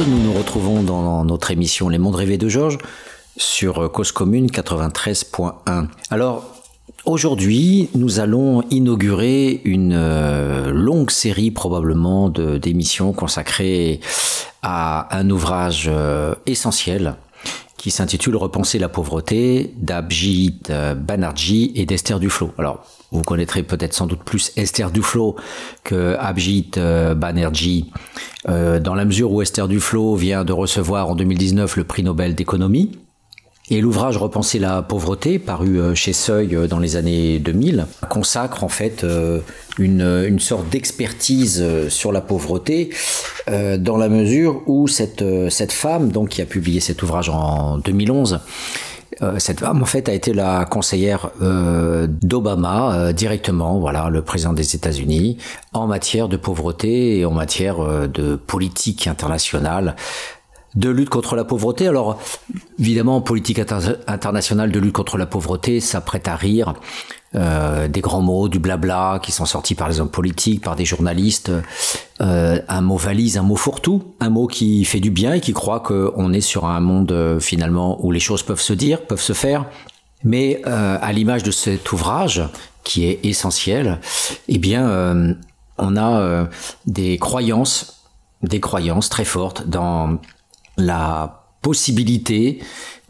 nous nous retrouvons dans notre émission Les Mondes rêvés de Georges sur Cause Commune 93.1. Alors, aujourd'hui, nous allons inaugurer une euh, longue série probablement d'émissions consacrées à un ouvrage euh, essentiel qui s'intitule Repenser la pauvreté d'Abjit euh, Banerjee et d'Esther Duflo. Alors, vous connaîtrez peut-être sans doute plus Esther Duflo que Abjit euh, Banerjee, euh, dans la mesure où Esther Duflo vient de recevoir en 2019 le prix Nobel d'économie. Et l'ouvrage Repenser la pauvreté, paru euh, chez Seuil dans les années 2000, consacre en fait une, une sorte d'expertise sur la pauvreté, dans la mesure où cette, cette femme, donc qui a publié cet ouvrage en 2011, euh, cette femme, en fait, a été la conseillère euh, d'Obama euh, directement, voilà, le président des États-Unis, en matière de pauvreté et en matière de politique internationale de lutte contre la pauvreté. Alors, évidemment, politique internationale de lutte contre la pauvreté, ça prête à rire. Euh, des grands mots, du blabla qui sont sortis par les hommes politiques, par des journalistes, euh, un mot valise, un mot fourre-tout, un mot qui fait du bien et qui croit qu'on est sur un monde euh, finalement où les choses peuvent se dire, peuvent se faire. Mais à l'image de cet ouvrage, qui est essentiel, eh bien, on a des croyances, des croyances très fortes dans la possibilité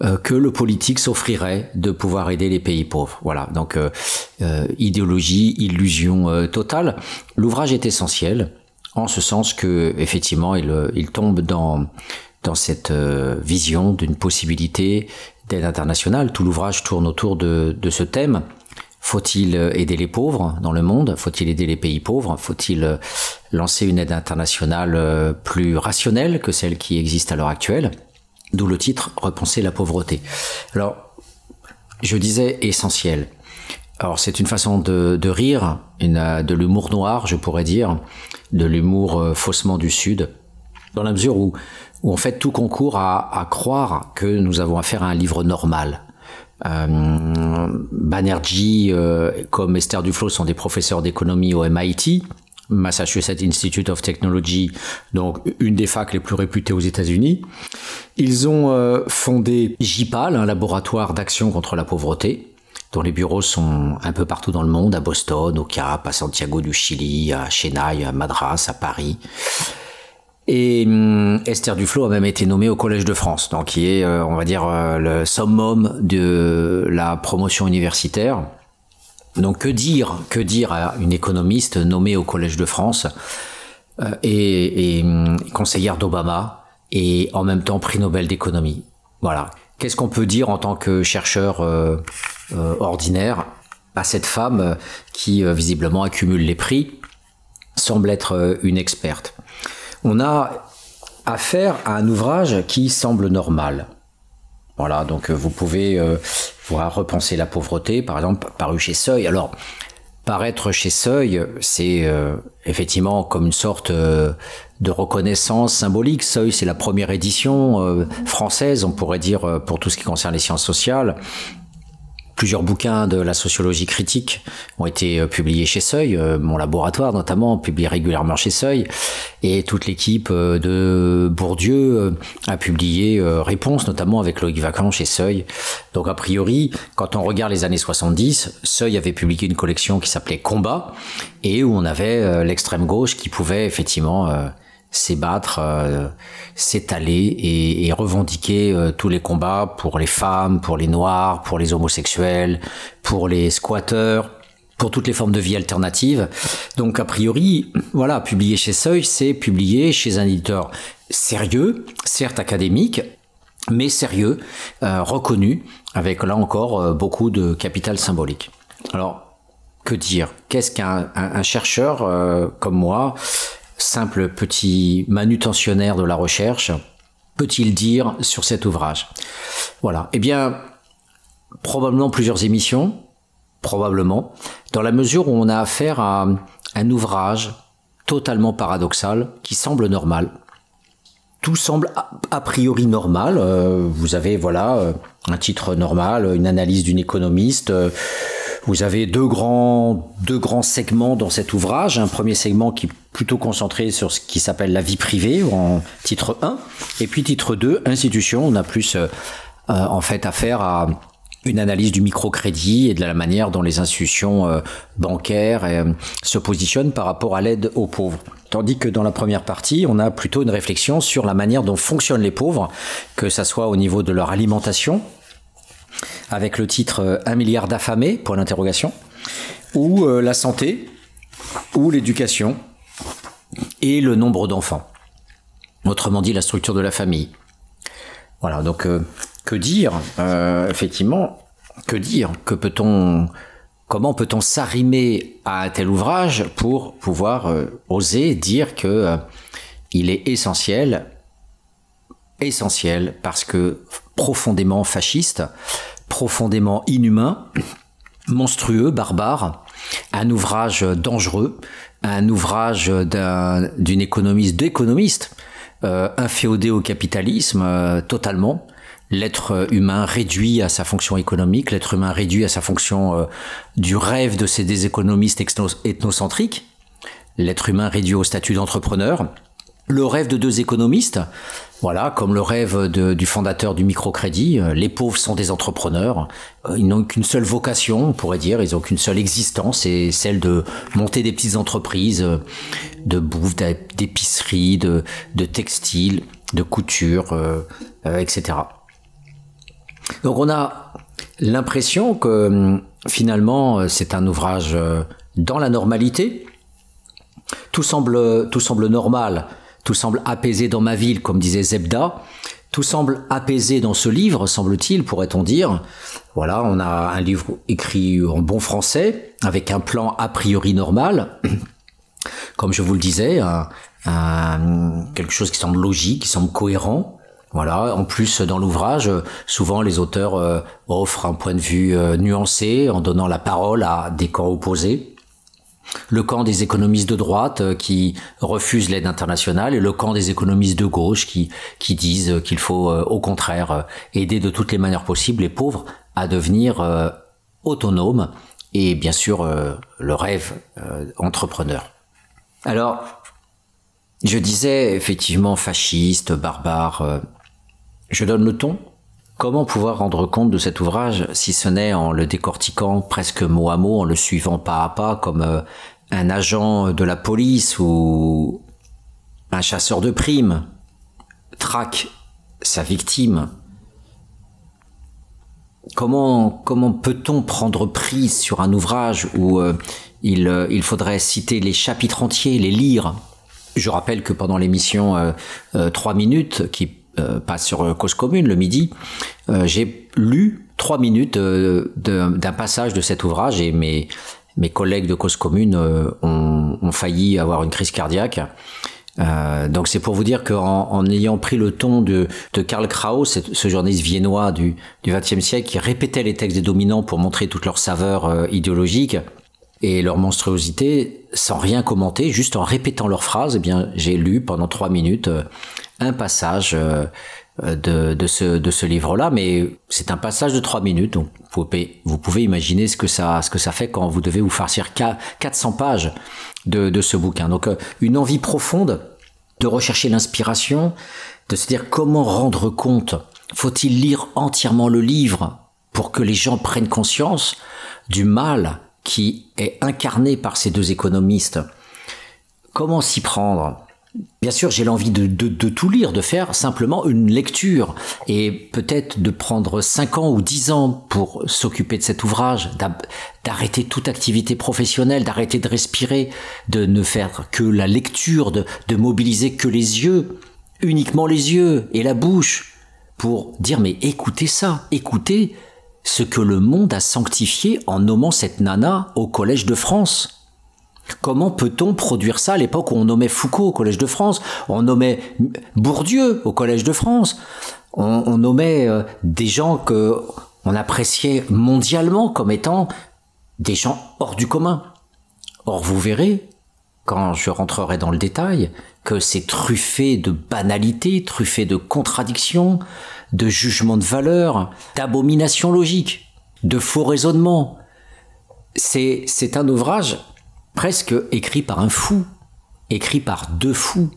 euh, que le politique s'offrirait de pouvoir aider les pays pauvres. Voilà, donc euh, euh, idéologie, illusion totale. L'ouvrage est essentiel en ce sens que effectivement il, il tombe dans dans cette vision d'une possibilité d'aide internationale. Tout l'ouvrage tourne autour de, de ce thème. Faut-il aider les pauvres dans le monde? Faut-il aider les pays pauvres? Faut-il lancer une aide internationale plus rationnelle que celle qui existe à l'heure actuelle? D'où le titre Repenser la pauvreté. Alors, je disais essentiel. Alors c'est une façon de, rire, de l'humour noir, je pourrais dire, de l'humour euh, faussement du Sud, dans la mesure où, où en fait tout concourt à, croire que nous avons affaire à un livre normal. Euh, Banerjee, euh, comme Esther Duflo, sont des professeurs d'économie au MIT, Massachusetts Institute of Technology, donc une des facs les plus réputées aux États-Unis. Ils ont euh, fondé JIPAL, un laboratoire d'action contre la pauvreté, dont les bureaux sont un peu partout dans le monde, à Boston, au Cap, à Santiago du Chili, à Chennai, à Madras, à Paris. Et hum, Esther Duflo a même été nommée au Collège de France, donc qui est, euh, on va dire, euh, le summum de la promotion universitaire. Donc que dire, que dire à une économiste nommée au Collège de France euh, et, hum, conseillère d'Obama et en même temps prix Nobel d'économie Voilà. Qu'est-ce qu'on peut dire en tant que chercheur ordinaire à cette femme qui visiblement accumule les prix, semble être une experte? On a affaire à un ouvrage qui semble normal. Voilà, donc vous pouvez voir repenser la pauvreté, par exemple, paru chez Seuil. Alors, paraître chez Seuil, c'est euh, effectivement comme une sorte euh, de reconnaissance symbolique. Seuil, c'est la première édition euh, française, on pourrait dire, pour tout ce qui concerne les sciences sociales. Plusieurs bouquins de la sociologie critique ont été euh, publiés chez Seuil, euh, mon laboratoire notamment publie régulièrement chez Seuil, et toute l'équipe euh, de Bourdieu a publié Réponse, notamment avec Loïc Vacan chez Seuil. Donc a priori, quand on regarde les années 70, Seuil avait publié une collection qui s'appelait Combat, et où on avait l'extrême gauche qui pouvait effectivement s'ébattre, euh, s'étaler et, revendiquer euh, tous les combats pour les femmes, pour les noirs, pour les homosexuels, pour les squatteurs, pour toutes les formes de vie alternatives. Donc a priori, voilà, publier chez Seuil, c'est publier chez un éditeur sérieux, certes académique, mais sérieux, euh, reconnu, avec là encore beaucoup de capital symbolique. Alors, que dire? Qu'est-ce qu'un chercheur comme moi simple petit manutentionnaire de la recherche, peut-il dire sur cet ouvrage Voilà. Eh bien, probablement plusieurs émissions, probablement, dans la mesure où on a affaire à un ouvrage totalement paradoxal qui semble normal. Tout semble a priori normal. Euh, vous avez voilà euh, un titre normal, une analyse d'une économiste. Euh, Vous avez deux grands, deux grands segments dans cet ouvrage. Un premier segment qui est plutôt concentré sur ce qui s'appelle la vie privée en titre 1. Et puis titre 2, institution. On a plus euh, en fait affaire à une analyse du microcrédit et de la manière dont les institutions euh, bancaires euh, se positionnent par rapport à l'aide aux pauvres. Tandis que dans la première partie, on a plutôt une réflexion sur la manière dont fonctionnent les pauvres, que ce soit au niveau de leur alimentation, avec le titre 1 euh, milliard d'affamés, pour l'interrogation, ou la santé, ou l'éducation, et le nombre d'enfants. Autrement dit, la structure de la famille. Voilà, donc que dire euh, Effectivement, que dire Que peut-on Comment peut-on s'arrimer à un tel ouvrage pour pouvoir euh, oser dire que euh, il est essentiel, essentiel parce que profondément fasciste, profondément inhumain, monstrueux, barbare, un ouvrage dangereux, un ouvrage d'une économiste, d'économiste, inféodé au capitalisme totalement, l'être humain réduit à sa fonction économique, l'être humain réduit à sa fonction euh, du rêve de ces des économistes ethnocentriques, l'être humain réduit au statut d'entrepreneur, le rêve de deux économistes, voilà, comme le rêve du fondateur du microcrédit, euh, les pauvres sont des entrepreneurs, euh, ils n'ont qu'une seule vocation, on pourrait dire, ils n'ont qu'une seule existence, c'est celle de monter des petites entreprises de bouffe, d'épicerie, de, de textile, de couture, etc. Donc on a l'impression que hum, finalement euh, c'est un ouvrage euh, dans la normalité. Tout semble normal, tout semble apaisé dans ma ville, comme disait Zebda. Tout semble apaisé dans ce livre, semble-t-il, pourrait-on dire. Voilà, on a un livre écrit en bon français, avec un plan a priori normal. Comme je vous le disais, quelque chose qui semble logique, qui semble cohérent. Voilà. En plus, dans l'ouvrage, souvent les auteurs euh, offrent un point de vue euh, nuancé en donnant la parole à des camps opposés. Le camp des économistes de droite euh, qui refusent l'aide internationale et le camp des économistes de gauche qui, qui disent qu'il faut au contraire aider de toutes les manières possibles les pauvres à devenir autonomes et bien sûr le rêve entrepreneur. Alors, je disais effectivement fasciste, barbare, je donne le ton. Comment pouvoir rendre compte de cet ouvrage si ce n'est en le décortiquant presque mot à mot, en le suivant pas à pas comme euh, un agent de la police ou un chasseur de primes traque sa victime? Comment, comment peut-on prendre prise sur un ouvrage où euh, il, euh, il faudrait citer les chapitres entiers, les lire? Je rappelle que pendant l'émission 3 minutes, qui euh, pas sur euh, Cause Commune le midi, euh, j'ai lu trois minutes d'un passage de cet ouvrage et mes, mes collègues de Cause Commune ont, ont, failli avoir une crise cardiaque. Euh, donc c'est pour vous dire qu'en en ayant pris le ton de, de Karl Kraus, ce journaliste viennois du XXe siècle qui répétait les textes des dominants pour montrer toute leur saveur euh, idéologique et leur monstruosité, sans rien commenter, juste en répétant leurs phrases, eh bien j'ai lu pendant trois minutes un passage euh, de, de, ce, livre-là, mais c'est un passage de trois minutes, donc vous pouvez, vous pouvez imaginer ce que, ça, ce que ça fait quand vous devez vous farcir 400 pages de, de ce bouquin. Donc euh, une envie profonde de rechercher l'inspiration, de se dire comment rendre compte, faut-il lire entièrement le livre pour que les gens prennent conscience du mal qui est incarné par ces deux économistes? Comment s'y prendre? Bien sûr, j'ai l'envie de, tout lire, de faire simplement une lecture et peut-être de prendre 5 ans ou 10 ans pour s'occuper de cet ouvrage, d'arrêter toute activité professionnelle, d'arrêter de respirer, de ne faire que la lecture, de, de mobiliser que les yeux, uniquement les yeux et la bouche, pour dire mais écoutez ça, écoutez ce que le monde a sanctifié en nommant cette nana au Collège de France. Comment peut-on produire ça à l'époque où on nommait Foucault au Collège de France, on nommait Bourdieu au Collège de France, on, nommait euh, des gens que on appréciait mondialement comme étant des gens hors du commun. Or, vous verrez, quand je rentrerai dans le détail, que c'est truffé de banalités, truffé de contradictions, de jugements de valeur, d'abominations logiques, de faux raisonnements, c'est, c'est un ouvrage presque écrit par un fou, écrit par deux fous.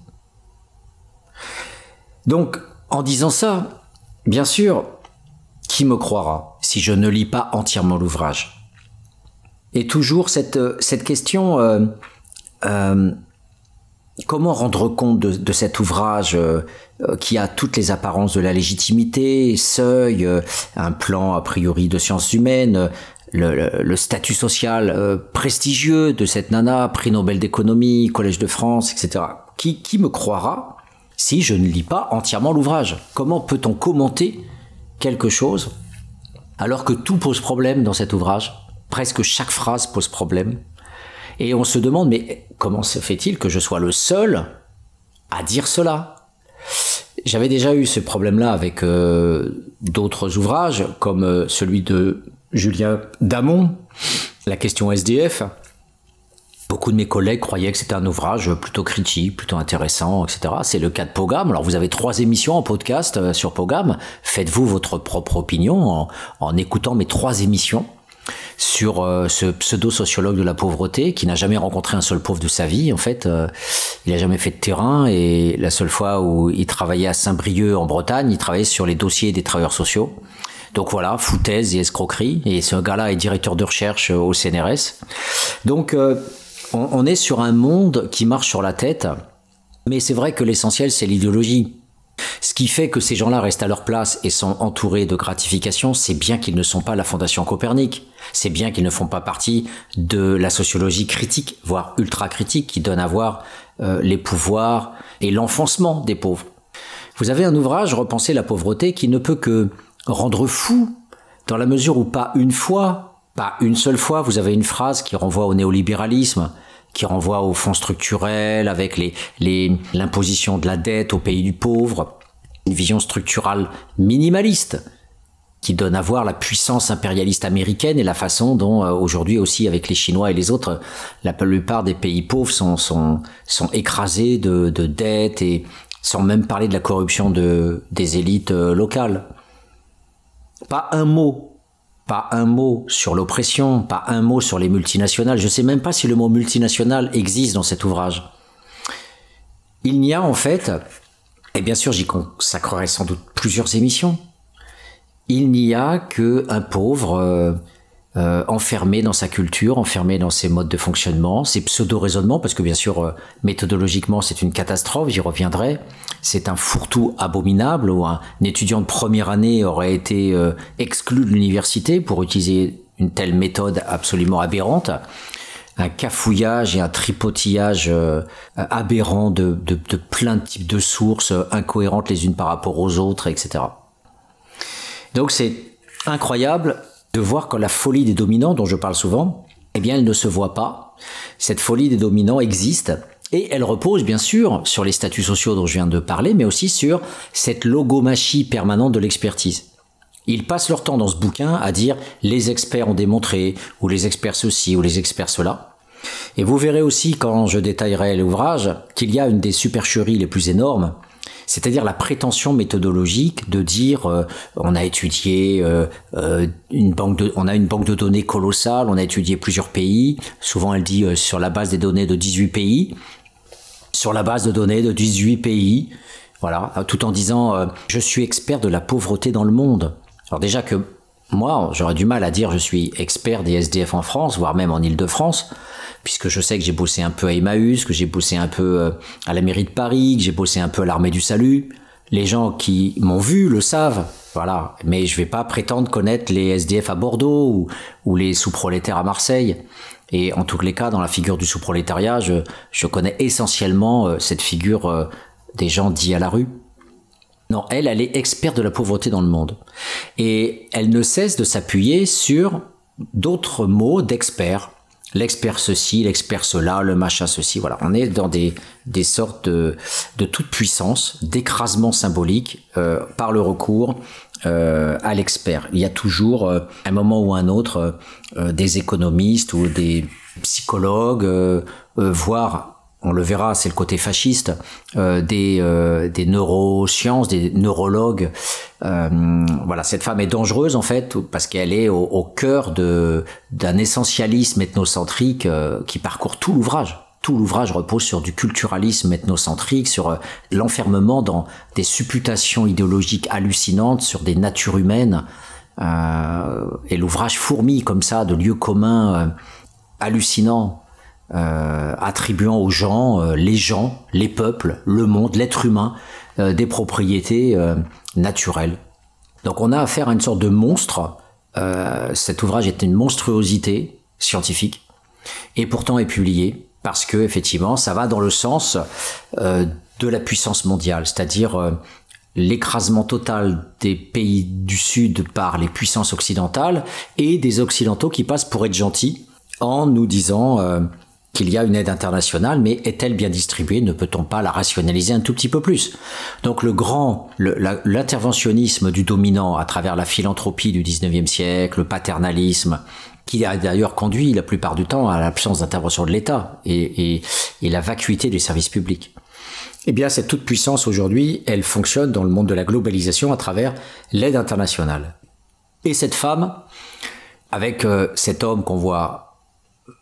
Donc, en disant ça, bien sûr, qui me croira si je ne lis pas entièrement l'ouvrage? Et toujours cette, question, euh, euh, comment rendre compte de, cet ouvrage euh, qui a toutes les apparences de la légitimité, seuil, un plan a priori de sciences humaines, le, statut social prestigieux de cette nana, prix Nobel d'économie, Collège de France, etc. Qui, qui me croira si je ne lis pas entièrement l'ouvrage? Comment peut-on commenter quelque chose alors que tout pose problème dans cet ouvrage? Presque chaque phrase pose problème. Et on se demande, mais comment se fait-il que je sois le seul à dire cela? J'avais déjà eu ce problème-là avec euh, d'autres ouvrages, comme euh, celui de Julien Damon, La question SDF, Beaucoup de mes collègues croyaient que c'était un ouvrage plutôt critique, plutôt intéressant, etc. C'est le cas de Pogam. Alors vous avez trois émissions en podcast euh, sur Pogam. Faites-vous votre propre opinion en, écoutant mes trois émissions sur euh, ce pseudo-sociologue de la pauvreté qui n'a jamais rencontré un seul pauvre de sa vie. En fait, euh, il n'a jamais fait de terrain et la seule fois où il travaillait à Saint-Brieuc en Bretagne, il travaillait sur les dossiers des travailleurs sociaux. Donc voilà, foutaise et escroquerie. Et ce gars-là est directeur de recherche au CNRS. Donc on, est sur un monde qui marche sur la tête, mais c'est vrai que l'essentiel, c'est l'idéologie. Ce qui fait que ces gens-là restent à leur place et sont entourés de gratification, c'est bien qu'ils ne sont pas la Fondation Copernic. C'est bien qu'ils ne font pas partie de la sociologie critique, voire ultra critique, qui donne à voir euh, les pouvoirs et l'enfoncement des pauvres. Vous avez un ouvrage, Repenser la pauvreté, qui ne peut que rendre fou, dans la mesure où pas une fois, pas une seule fois, vous avez une phrase qui renvoie au néolibéralisme, qui renvoie aux fonds structurels, avec l'imposition de la dette au pays du pauvre, une vision structurale minimaliste qui donne à voir la puissance impérialiste américaine et la façon dont euh, aujourd'hui aussi avec les Chinois et les autres, la plupart des pays pauvres sont, sont, écrasés de, de dettes et sans même parler de la corruption de, des élites euh, locales. Pas un mot pas un mot sur l'oppression, pas un mot sur les multinationales. Je ne sais même pas si le mot multinational existe dans cet ouvrage. Il n'y a en fait, et bien sûr j'y consacrerai sans doute plusieurs émissions, il n'y a que un pauvre euh, euh, enfermé dans sa culture, enfermé dans ses modes de fonctionnement, ses pseudo-raisonnements, parce que bien sûr, euh, méthodologiquement, c'est une catastrophe, j'y reviendrai. C'est un fourre-tout abominable où un, étudiant de première année aurait été euh, exclu de l'université pour utiliser une telle méthode absolument aberrante un cafouillage et un tripotillage aberrant de, de, de, plein de types de sources incohérentes les unes par rapport aux autres, etc. Donc c'est incroyable de voir que la folie des dominants, dont je parle souvent, eh bien, elle ne se voit pas. Cette folie des dominants existe. Et elle repose bien sûr sur les statuts sociaux dont je viens de parler, mais aussi sur cette logomachie permanente de l'expertise. Ils passent leur temps dans ce bouquin à dire les experts ont démontré, ou les experts ceci, ou les experts cela. Et vous verrez aussi quand je détaillerai l'ouvrage qu'il y a une des supercheries les plus énormes, c'est-à-dire la prétention méthodologique de dire euh, on a étudié euh, euh, une banque de, on a une banque de données colossale, on a étudié plusieurs pays. Souvent, elle dit sur la base des données de 18 pays, sur la base de données de 18 pays, voilà, tout en disant je suis expert de la pauvreté dans le monde. Alors déjà que moi, j'aurais du mal à dire je suis expert des SDF en France, voire même en Île-de-France puisque je sais que j'ai bossé un peu à Emmaüs, que j'ai bossé un peu euh, à la mairie de Paris, que j'ai bossé un peu à l'armée du salut. Les gens qui m'ont vu le savent, voilà. Mais je vais pas prétendre connaître les SDF à Bordeaux ou, les sous-prolétaires à Marseille. Et en tous les cas, dans la figure du sous-prolétariat, je, connais essentiellement euh, cette figure euh, des gens dits à la rue. Non, elle, elle est experte de la pauvreté dans le monde. Et elle ne cesse de s'appuyer sur d'autres mots d'experts l'expert ceci, l'expert cela, le machin ceci. Voilà, on est dans des, sortes de, de toute puissance, d'écrasement symbolique euh, par le recours euh, à l'expert. Il y a toujours, euh, un moment ou un autre, des économistes ou des psychologues, voire on le verra, c'est le côté fasciste, euh, des, euh, des neurosciences, des neurologues. Euh, voilà, cette femme est dangereuse en fait parce qu'elle est au, au cœur d'un essentialisme ethnocentrique qui parcourt tout l'ouvrage. Tout l'ouvrage repose sur du culturalisme ethnocentrique, sur l'enfermement dans des supputations idéologiques hallucinantes, sur des natures humaines. et l'ouvrage fourmille comme ça de lieux communs hallucinants attribuant aux gens, euh, les gens, les peuples, le monde, l'être humain, euh, des propriétés naturelles. Donc on a affaire à une sorte de monstre. cet ouvrage est une monstruosité scientifique et pourtant est publié parce que effectivement ça va dans le sens de la puissance mondiale, c'est-à-dire l'écrasement total des pays du Sud par les puissances occidentales et des Occidentaux qui passent pour être gentils en nous disant qu'il y a une aide internationale, mais est-elle bien distribuée? Ne peut-on pas la rationaliser un tout petit peu plus? Donc le grand, l'interventionnisme du dominant à travers la philanthropie du 19e siècle, le paternalisme, qui d'ailleurs conduit la plupart du temps à l'absence d'intervention de l'État et, la vacuité des services publics. Eh bien, cette toute-puissance aujourd'hui, elle fonctionne dans le monde de la globalisation à travers l'aide internationale. Et cette femme, avec euh, cet homme qu'on voit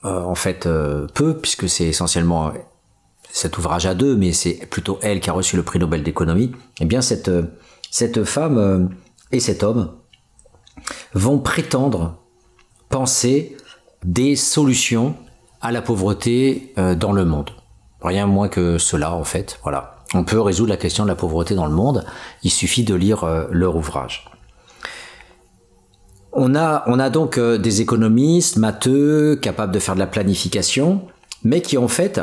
en fait euh, peu, puisque c'est essentiellement cet ouvrage à deux, mais c'est plutôt elle qui a reçu le prix Nobel d'économie, eh bien cette, euh, cette femme et cet homme vont prétendre penser des solutions à la pauvreté dans le monde. Rien moins que cela, en fait. Voilà. On peut résoudre la question de la pauvreté dans le monde. Il suffit de lire leur ouvrage. On a, on a donc euh, des économistes matheux, capables de faire de la planification, mais qui en fait,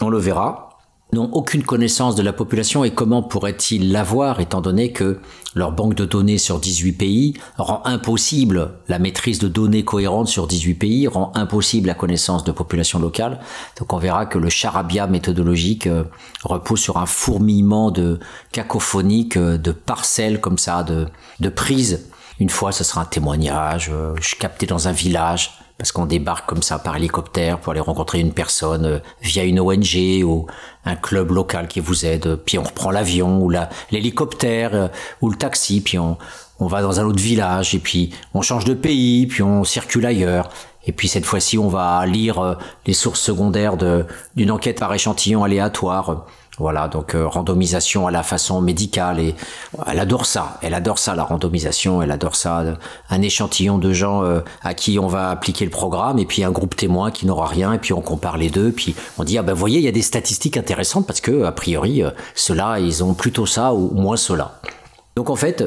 on le verra, n'ont aucune connaissance de la population et comment pourraient-ils l'avoir étant donné que leur banque de données sur 18 pays rend impossible la maîtrise de données cohérentes sur 18 pays, rend impossible la connaissance de population locale. Donc on verra que le charabia méthodologique euh, repose sur un fourmillement de cacophonique, euh, de parcelles comme ça, de, de prises une fois, ce sera un témoignage. Euh, je suis capté dans un village parce qu'on débarque comme ça par hélicoptère pour aller rencontrer une personne euh, via une ONG ou un club local qui vous aide. Puis on reprend l'avion ou l'hélicoptère euh, ou le taxi. Puis on, on va dans un autre village et puis on change de pays. Puis on circule ailleurs. Et puis cette fois-ci, on va lire les sources secondaires d'une enquête par échantillon aléatoire voilà, donc euh, randomisation à la façon médicale et elle adore ça, elle adore ça la randomisation, elle adore ça, un échantillon de gens euh, à qui on va appliquer le programme et puis un groupe témoin qui n'aura rien et puis on compare les deux, puis on dit ah ben voyez il y a des statistiques intéressantes parce que a priori euh, ceux-là ils ont plutôt ça ou moins cela. Donc en fait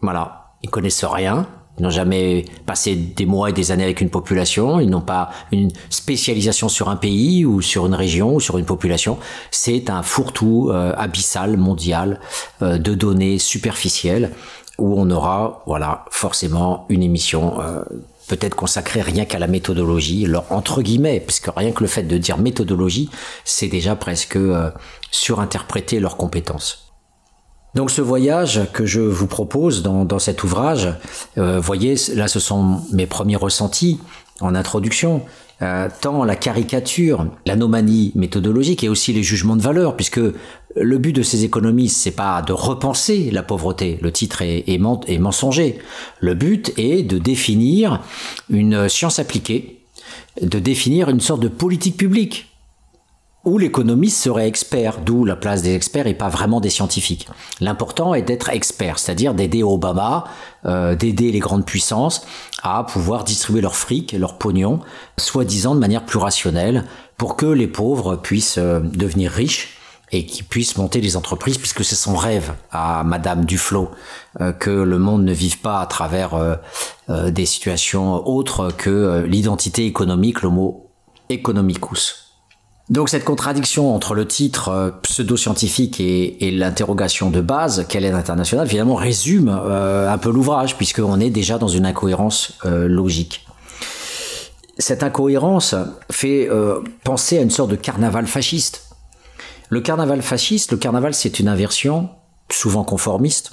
voilà, ils connaissent rien, ils n'ont jamais passé des mois et des années avec une population, ils n'ont pas une spécialisation sur un pays ou sur une région ou sur une population. C'est un fourre-tout euh, abyssal, mondial, euh, de données superficielles où on aura, voilà, forcément une émission euh, peut-être consacrée rien qu'à la méthodologie, leur, entre guillemets, parce que rien que le fait de dire méthodologie, c'est déjà presque surinterpréter leurs compétences. Donc ce voyage que je vous propose dans, cet ouvrage, euh, voyez, là ce sont mes premiers ressentis en introduction. Euh, tant la caricature, l'anomanie méthodologique et aussi les jugements de valeur, puisque le but de ces économistes, c'est pas de repenser la pauvreté, le titre est mensonger. Le but est de définir une science appliquée, de définir une sorte de politique publique où l'économiste serait expert, d'où la place des experts et pas vraiment des scientifiques. L'important est d'être expert, c'est-à-dire d'aider Obama, euh, d'aider les grandes puissances à pouvoir distribuer leur fric, leur pognon, soi-disant de manière plus rationnelle, pour que les pauvres puissent euh, devenir riches et qu'ils puissent monter des entreprises, puisque c'est son rêve à Madame Duflo, euh, que le monde ne vive pas à travers des situations autres que l'identité économique, le mot economicus. Donc cette contradiction entre le titre euh, pseudo-scientifique et, l'interrogation de base, quelle est l'international, finalement résume euh, un peu l'ouvrage, puisqu'on est déjà dans une incohérence euh, logique. Cette incohérence fait penser à une sorte de carnaval fasciste. Le carnaval fasciste, le carnaval c'est une inversion, souvent conformiste,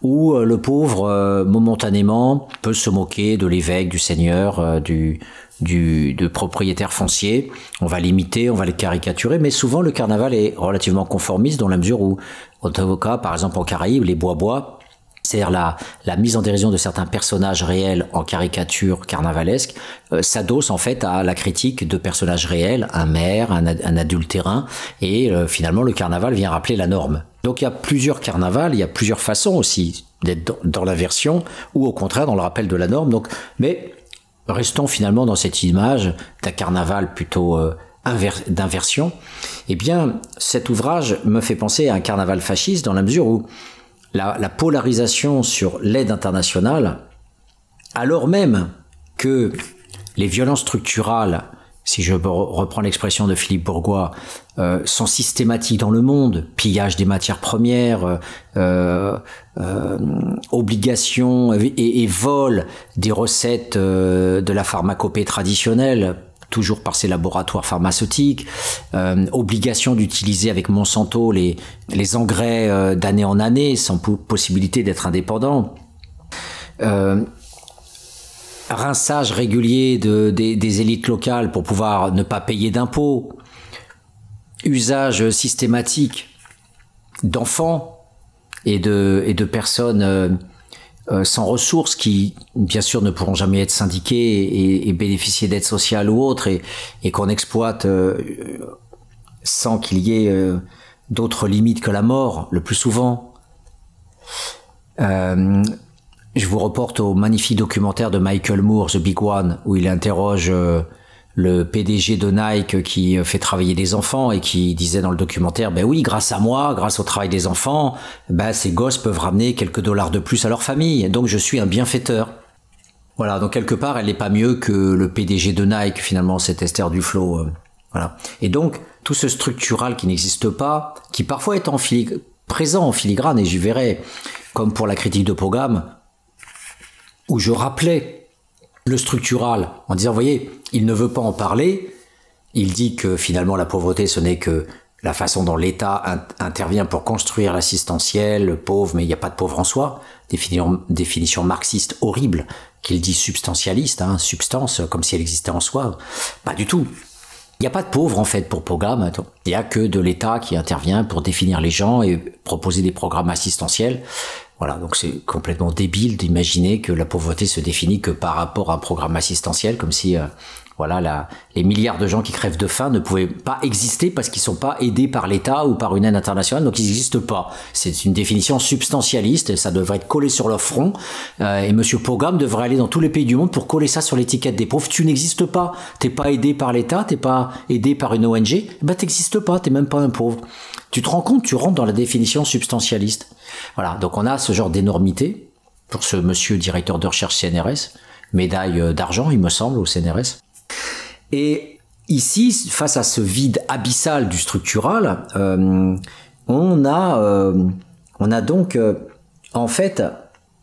où le pauvre, momentanément, peut se moquer de l'évêque, du seigneur, du, du, de propriétaires fonciers. On va l'imiter, on va le caricaturer, mais souvent le carnaval est relativement conformiste dans la mesure où, au cas, par exemple en Caraïbes, les bois-bois c'est-à-dire la, la, mise en dérision de certains personnages réels en caricature carnavalesque, euh, s'adosse en fait à la critique de personnages réels, un maire, un, un adultérin, et euh, finalement le carnaval vient rappeler la norme. Donc il y a plusieurs carnavals, il y a plusieurs façons aussi d'être dans, dans l'inversion, ou au contraire dans le rappel de la norme. Donc, mais restons finalement dans cette image d'un carnaval plutôt euh, d'inversion. Eh bien, cet ouvrage me fait penser à un carnaval fasciste dans la mesure où la, polarisation sur l'aide internationale, alors même que les violences structurales, si je reprends l'expression de Philippe Bourgois, euh, sont systématiques dans le monde, pillage des matières premières, euh, euh, obligation et, vol des recettes de la pharmacopée traditionnelle toujours par ces laboratoires pharmaceutiques, obligation d'utiliser avec Monsanto les, engrais d'année en année sans possibilité d'être indépendant. Rinçage régulier de, des, des, élites locales pour pouvoir ne pas payer d'impôts, usage systématique d'enfants et de, et personnes euh, sans ressources qui, bien sûr, ne pourront jamais être syndiquées et, bénéficier d'aide sociale ou autre, et, qu'on exploite euh, sans qu'il y ait euh, d'autres limites que la mort, le plus souvent. je vous reporte au magnifique documentaire de Michael Moore, The Big One, où il interroge le PDG de Nike qui fait travailler des enfants et qui disait dans le documentaire, ben oui, grâce à moi, grâce au travail des enfants, ben ces gosses peuvent ramener quelques dollars de plus à leur famille. Donc je suis un bienfaiteur. Voilà, donc quelque part, elle n'est pas mieux que le PDG de Nike, finalement, cet Esther Duflo. Euh, voilà. Et donc, tout ce structural qui n'existe pas, qui parfois est en présent en filigrane, et j'y verrai, comme pour la critique de programme, où je rappelais le structural en disant, voyez, il ne veut pas en parler, il dit que finalement la pauvreté ce n'est que la façon dont l'État intervient pour construire l'assistentiel, pauvre, mais il n'y a pas de pauvre en soi, définition, définition marxiste horrible, qu'il dit substantialiste, hein, substance, comme si elle existait en soi. Pas du tout. Il n'y a pas de pauvre en fait pour programme. Il n'y a que de l'État qui intervient pour définir les gens et proposer des programmes assistentiels. Voilà, donc c'est complètement débile d'imaginer que la pauvreté se définit que par rapport à un programme assistentiel, comme si euh, voilà, la, les milliards de gens qui crèvent de faim ne pouvaient pas exister parce qu'ils sont pas aidés par l'État ou par une aide internationale, donc ils n'existent pas. C'est une définition substantialiste, ça devrait être collé sur leur front. Euh, et Monsieur Pogam devrait aller dans tous les pays du monde pour coller ça sur l'étiquette des pauvres. Tu n'existes pas, t'es pas aidé par l'État, t'es pas aidé par une ONG, eh ben t'existes pas, t'es même pas un pauvre. Tu te rends compte, tu rentres dans la définition substantialiste. Voilà, donc on a ce genre d'énormité pour ce monsieur directeur de recherche CNRS, médaille euh, d'argent, il me semble, au CNRS. Et ici, face à ce vide abyssal du structural, euh, on, a, euh, on a donc en fait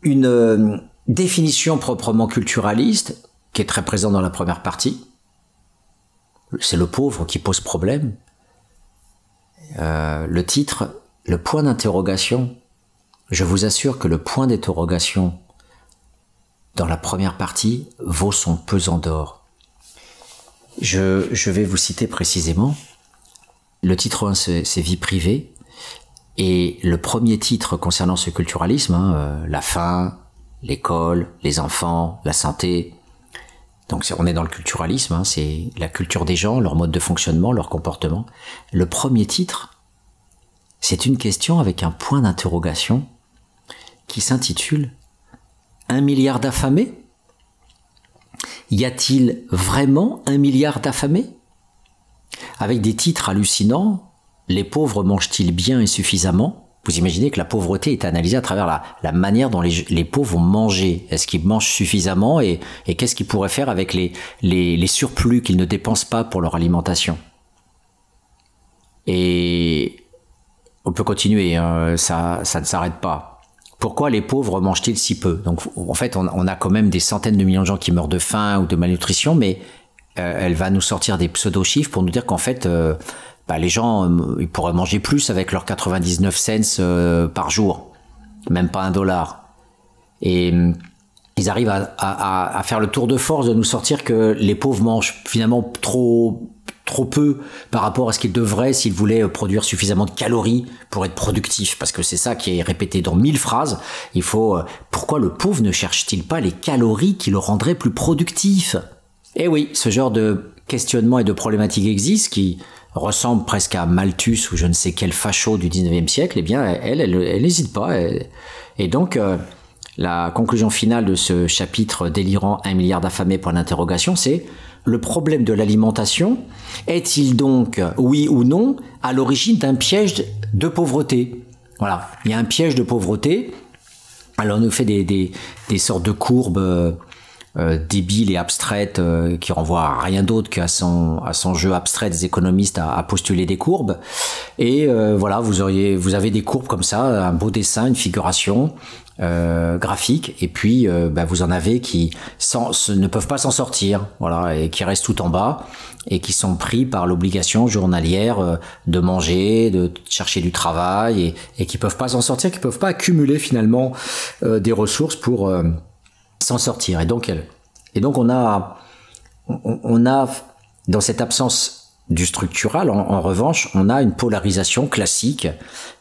une définition proprement culturaliste qui est très présente dans la première partie. C'est le pauvre qui pose problème. Euh, le titre, le point d'interrogation, je vous assure que le point d'interrogation dans la première partie vaut son pesant d'or. Je, vais vous citer précisément. Le titre 1, c'est Vie privée. Et le premier titre concernant ce culturalisme, hein, euh, la faim, l'école, les enfants, la santé. Donc on est dans le culturalisme, hein, c'est la culture des gens, leur mode de fonctionnement, leur comportement. Le premier titre, c'est une question avec un point d'interrogation qui s'intitule Un milliard d'affamés? Y a-t-il vraiment un milliard d'affamés? Avec des titres hallucinants, Les pauvres mangent-ils bien et suffisamment? Vous imaginez que la pauvreté est analysée à travers la, manière dont les, pauvres vont manger. Est-ce qu'ils mangent suffisamment et, qu'est-ce qu'ils pourraient faire avec les, surplus qu'ils ne dépensent pas pour leur alimentation? Et on peut continuer, hein, ça, ça ne s'arrête pas. Pourquoi les pauvres mangent-ils si peu? Donc en fait, on, a quand même des centaines de millions de gens qui meurent de faim ou de malnutrition, mais euh, elle va nous sortir des pseudo-chiffres pour nous dire qu'en fait, euh, bah, les gens, euh, ils pourraient manger plus avec leurs 99 cents par jour. même pas un dollar. Et hum, ils arrivent à, faire le tour de force de nous sortir que les pauvres mangent finalement trop trop peu par rapport à ce qu'ils devraient s'ils voulaient produire suffisamment de calories pour être productifs parce que c'est ça qui est répété dans mille phrases il faut euh, pourquoi le pauvre ne cherche-t-il pas les calories qui le rendraient plus productif? Eh oui ce genre de questionnement et de problématique existe qui ressemble presque à Malthus ou je ne sais quel facho du 19e siècle eh bien elle elle n'hésite pas. Et donc euh, la conclusion finale de ce chapitre délirant un milliard d'affamés point d'interrogation, c'est le problème de l'alimentation est-il donc, oui ou non, à l'origine d'un piège de pauvreté? Voilà, il y a un piège de pauvreté. Alors on nous fait des, des, sortes de courbes euh, euh, débiles et abstraites euh, qui renvoient à rien d'autre qu'à son, à son jeu abstrait des économistes à, à postuler des courbes. Et voilà, vous, auriez, vous avez des courbes comme ça, un beau dessin, une figuration, euh, graphiques et puis euh, bah, vous en avez qui ne peuvent pas s'en sortir voilà et qui restent tout en bas et qui sont pris par l'obligation journalière euh, de manger de chercher du travail et, et qui peuvent pas s'en sortir qui peuvent pas accumuler finalement euh, des ressources pour euh, s'en sortir et donc et donc on a on, a dans cette absence du structural, en, revanche, on a une polarisation classique,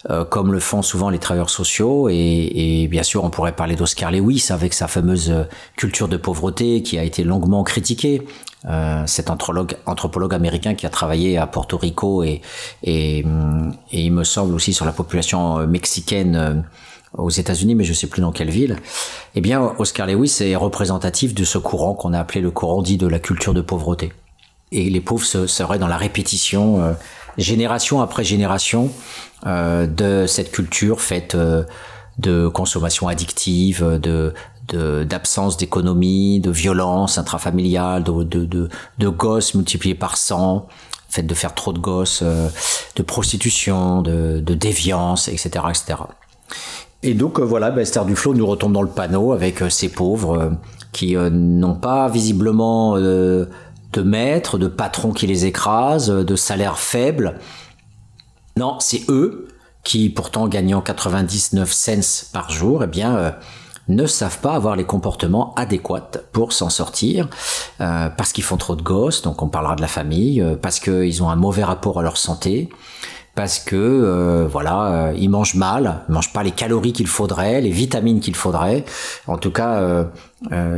euh, comme le font souvent les travailleurs sociaux, et, bien sûr, on pourrait parler d'Oscar Lewis avec sa fameuse culture de pauvreté qui a été longuement critiquée. Euh, cet anthropologue, américain qui a travaillé à Porto Rico et, et, il me semble aussi sur la population mexicaine euh, aux États-Unis, mais je ne sais plus dans quelle ville. Eh bien, Oscar Lewis est représentatif de ce courant qu'on a appelé le courant dit de la culture de pauvreté et les pauvres seraient dans la répétition, euh, génération après génération, euh, de cette culture faite euh, de consommation addictive, de d'absence d'économie, de violence intrafamiliale, de, de, de, gosses multipliés par 100, fait de faire trop de gosses, de prostitution, de, de déviance, etc., etc. Et donc voilà, ben, Esther Duflo nous retombe dans le panneau avec ces pauvres qui n'ont pas visiblement de maîtres, de patrons qui les écrasent, de salaires faibles. Non, c'est eux qui, pourtant gagnant 99 cents par jour, eh euh, ne savent pas avoir les comportements adéquats pour s'en sortir, euh, parce qu'ils font trop de gosses, donc on parlera de la famille, euh, parce qu'ils ont un mauvais rapport à leur santé, parce que euh, voilà, euh, ils mangent mal, ils mangent pas les calories qu'il faudrait, les vitamines qu'il faudrait. En tout cas, euh,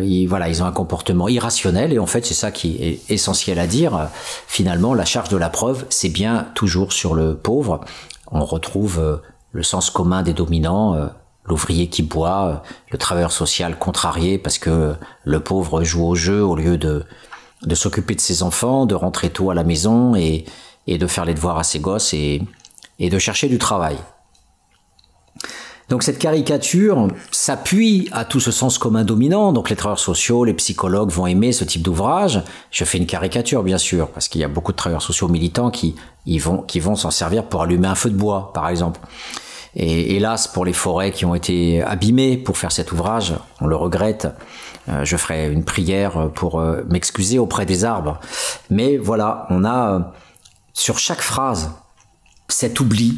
ils, voilà, ils ont un comportement irrationnel et en fait, c'est ça qui est essentiel à dire. Finalement, la charge de la preuve, c'est bien toujours sur le pauvre. On retrouve le sens commun des dominants. L'ouvrier qui boit, le travailleur social contrarié parce que le pauvre joue au jeu au lieu de, de s'occuper de ses enfants, de rentrer tôt à la maison et, et de faire les devoirs à ses gosses et, de chercher du travail. Donc cette caricature s'appuie à tout ce sens commun dominant. Donc les travailleurs sociaux, les psychologues vont aimer ce type d'ouvrage. Je fais une caricature bien sûr parce qu'il y a beaucoup de travailleurs sociaux militants qui, vont, s'en servir pour allumer un feu de bois par exemple. Et hélas pour les forêts qui ont été abîmées pour faire cet ouvrage, on le regrette. Euh, je ferai une prière pour euh, m'excuser auprès des arbres. Mais voilà, on a sur chaque phrase cet oubli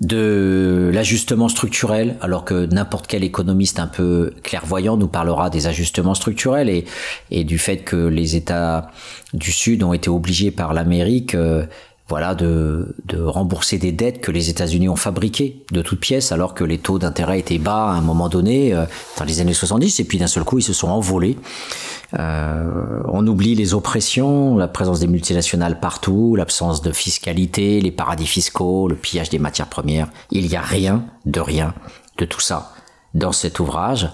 de l'ajustement structurel, alors que n'importe quel économiste un peu clairvoyant nous parlera des ajustements structurels et, du fait que les États du Sud ont été obligés par l'Amérique euh, voilà, de, de, rembourser des dettes que les États-Unis ont fabriquées de toutes pièces, alors que les taux d'intérêt étaient bas à un moment donné, euh, dans les années 70, et puis d'un seul coup, ils se sont envolés. Euh, on oublie les oppressions, la présence des multinationales partout, l'absence de fiscalité, les paradis fiscaux, le pillage des matières premières. Il n'y a rien de rien de tout ça dans cet ouvrage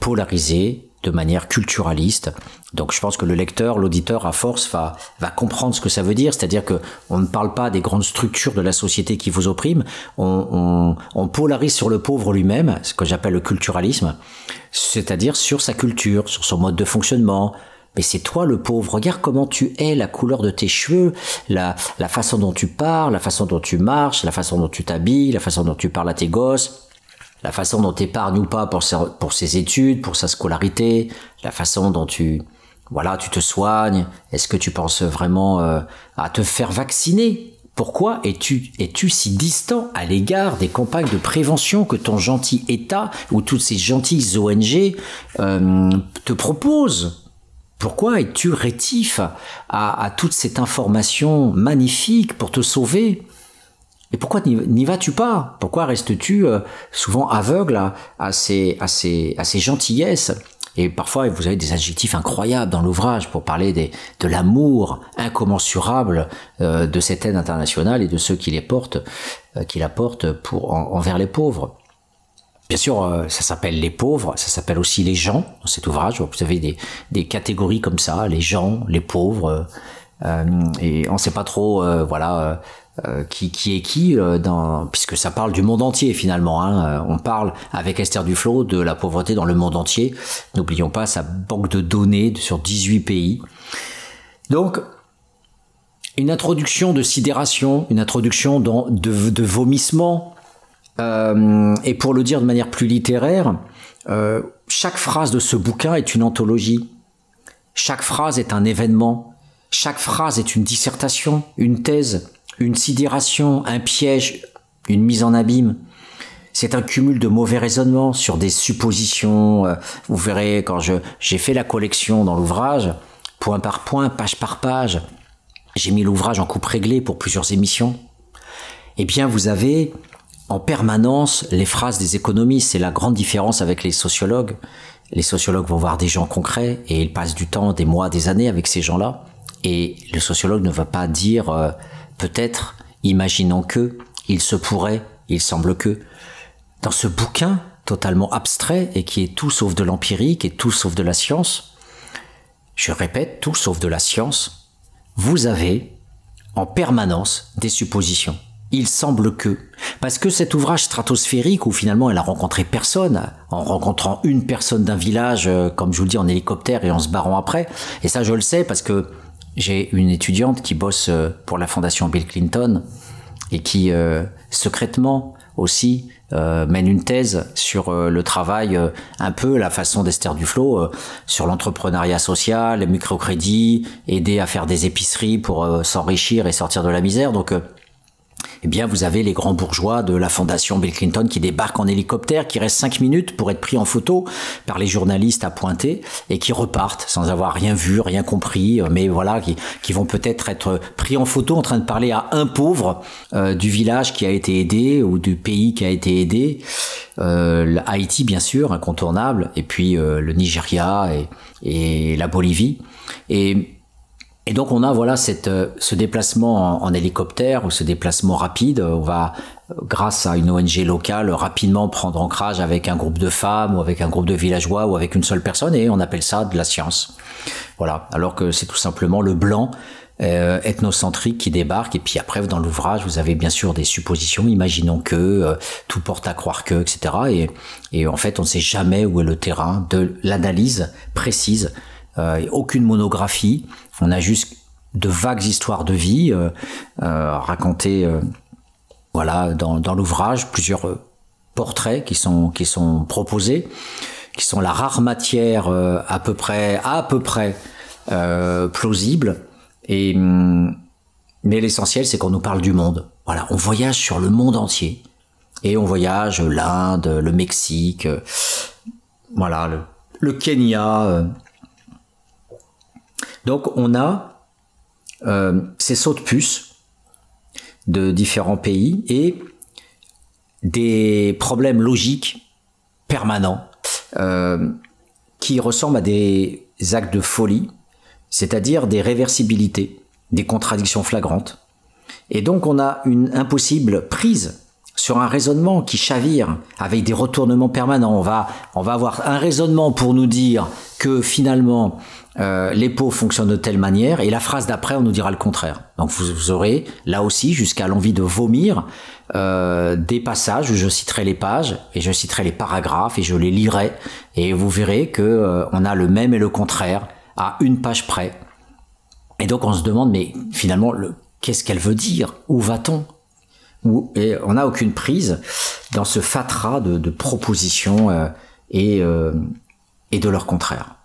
polarisé de manière culturaliste. Donc je pense que le lecteur, l'auditeur à force va, va comprendre ce que ça veut dire, c'est-à-dire que on ne parle pas des grandes structures de la société qui vous oppriment, on, on, polarise sur le pauvre lui-même, ce que j'appelle le culturalisme, c'est-à-dire sur sa culture, sur son mode de fonctionnement, mais c'est toi le pauvre. Regarde comment tu es, la couleur de tes cheveux, la, la façon dont tu parles, la façon dont tu marches, la façon dont tu t'habilles, la façon dont tu parles à tes gosses la façon dont tu épargnes ou pas pour, ses études, pour sa scolarité, la façon dont tu, voilà, tu te soignes, est-ce que tu penses vraiment euh, à te faire vacciner? Pourquoi es-tu es-tu si distant à l'égard des campagnes de prévention que ton gentil État ou toutes ces gentilles ONG euh, te proposent? Pourquoi es-tu rétif à, à, toute cette information magnifique pour te sauver? Et pourquoi n'y vas-tu pas? Pourquoi restes-tu euh, souvent aveugle à, ces, gentillesses? Et parfois, vous avez des adjectifs incroyables dans l'ouvrage pour parler de l'amour incommensurable euh, de cette aide internationale et de ceux qui euh, la portent pour, envers les pauvres. Bien sûr, ça s'appelle les pauvres, ça s'appelle aussi les gens dans cet ouvrage. Vous avez des, des catégories comme ça, les gens, les pauvres, et on ne sait pas trop, voilà, euh, qui, est qui euh, dans, puisque ça parle du monde entier finalement. Hein. Euh, on parle avec Esther Duflo de la pauvreté dans le monde entier. N'oublions pas sa banque de données sur 18 pays. Donc, une introduction de sidération, une introduction de, de vomissement. Et pour le dire de manière plus littéraire, chaque phrase de ce bouquin est une anthologie. Chaque phrase est un événement. Chaque phrase est une dissertation, une thèse, une sidération, un piège, une mise en abîme. C'est un cumul de mauvais raisonnements sur des suppositions. Euh, vous verrez quand j'ai fait la collection dans l'ouvrage, point par point, page par page. J'ai mis l'ouvrage en coupe réglée pour plusieurs émissions. Eh bien, vous avez en permanence les phrases des économistes. C'est la grande différence avec les sociologues. Les sociologues vont voir des gens concrets et ils passent du temps, des mois, des années avec ces gens-là. Et le sociologue ne va pas dire euh, Peut-être, imaginons que, il se pourrait, il semble que, dans ce bouquin totalement abstrait et qui est tout sauf de l'empirique et tout sauf de la science, je répète, tout sauf de la science, vous avez en permanence des suppositions. Il semble que, parce que cet ouvrage stratosphérique où finalement elle a rencontré personne, en rencontrant une personne d'un village, euh, comme je vous le dis, en hélicoptère et en se barrant après, et ça je le sais parce que j'ai une étudiante qui bosse euh, pour la fondation Bill Clinton et qui euh, secrètement aussi euh, mène une thèse sur le travail, un peu la façon d'Esther Duflo, sur l'entrepreneuriat social, le microcrédit, aider à faire des épiceries pour s'enrichir et sortir de la misère. Donc eh bien, vous avez les grands bourgeois de la fondation Bill Clinton qui débarquent en hélicoptère, qui restent cinq minutes pour être pris en photo par les journalistes à pointer et qui repartent sans avoir rien vu, rien compris, euh, mais voilà, qui, qui vont peut-être être pris en photo en train de parler à un pauvre euh, du village qui a été aidé ou du pays qui a été aidé. Euh, Haïti, bien sûr, incontournable, et puis euh, le Nigeria et, et la Bolivie. Et et donc on a voilà cette, euh, ce déplacement en, hélicoptère ou ce déplacement rapide. On va, grâce à une ONG locale, rapidement prendre ancrage avec un groupe de femmes ou avec un groupe de villageois ou avec une seule personne et on appelle ça de la science. Voilà. Alors que c'est tout simplement le blanc euh, ethnocentrique qui débarque. Et puis après, dans l'ouvrage, vous avez bien sûr des suppositions. Imaginons que euh, tout porte à croire que, etc. Et, et en fait, on ne sait jamais où est le terrain de l'analyse précise. Euh, aucune monographie, on a juste de vagues histoires de vie euh, euh, racontées voilà, dans, l'ouvrage, plusieurs portraits qui sont, qui sont proposés, qui sont la rare matière à peu près, à peu près plausible. Et, hum, mais l'essentiel, c'est qu'on nous parle du monde. Voilà, on voyage sur le monde entier. Et on voyage l'Inde, le Mexique, voilà, le Kenya, donc on a euh, ces sauts de puce de différents pays et des problèmes logiques permanents euh, qui ressemblent à des actes de folie, c'est-à-dire des réversibilités, des contradictions flagrantes. Et donc on a une impossible prise sur un raisonnement qui chavire avec des retournements permanents. On va avoir un raisonnement pour nous dire que finalement euh, les pots fonctionnent de telle manière, et la phrase d'après, on nous dira le contraire. Donc vous, aurez là aussi jusqu'à l'envie de vomir euh, des passages où je citerai les pages et je citerai les paragraphes et je les lirai, et vous verrez que euh, on a le même et le contraire à une page près. Et donc on se demande, mais finalement, qu'est-ce qu'elle veut dire? Où va-t-on? Et on n'a aucune prise dans ce fatras de, propositions et, et de leur contraire.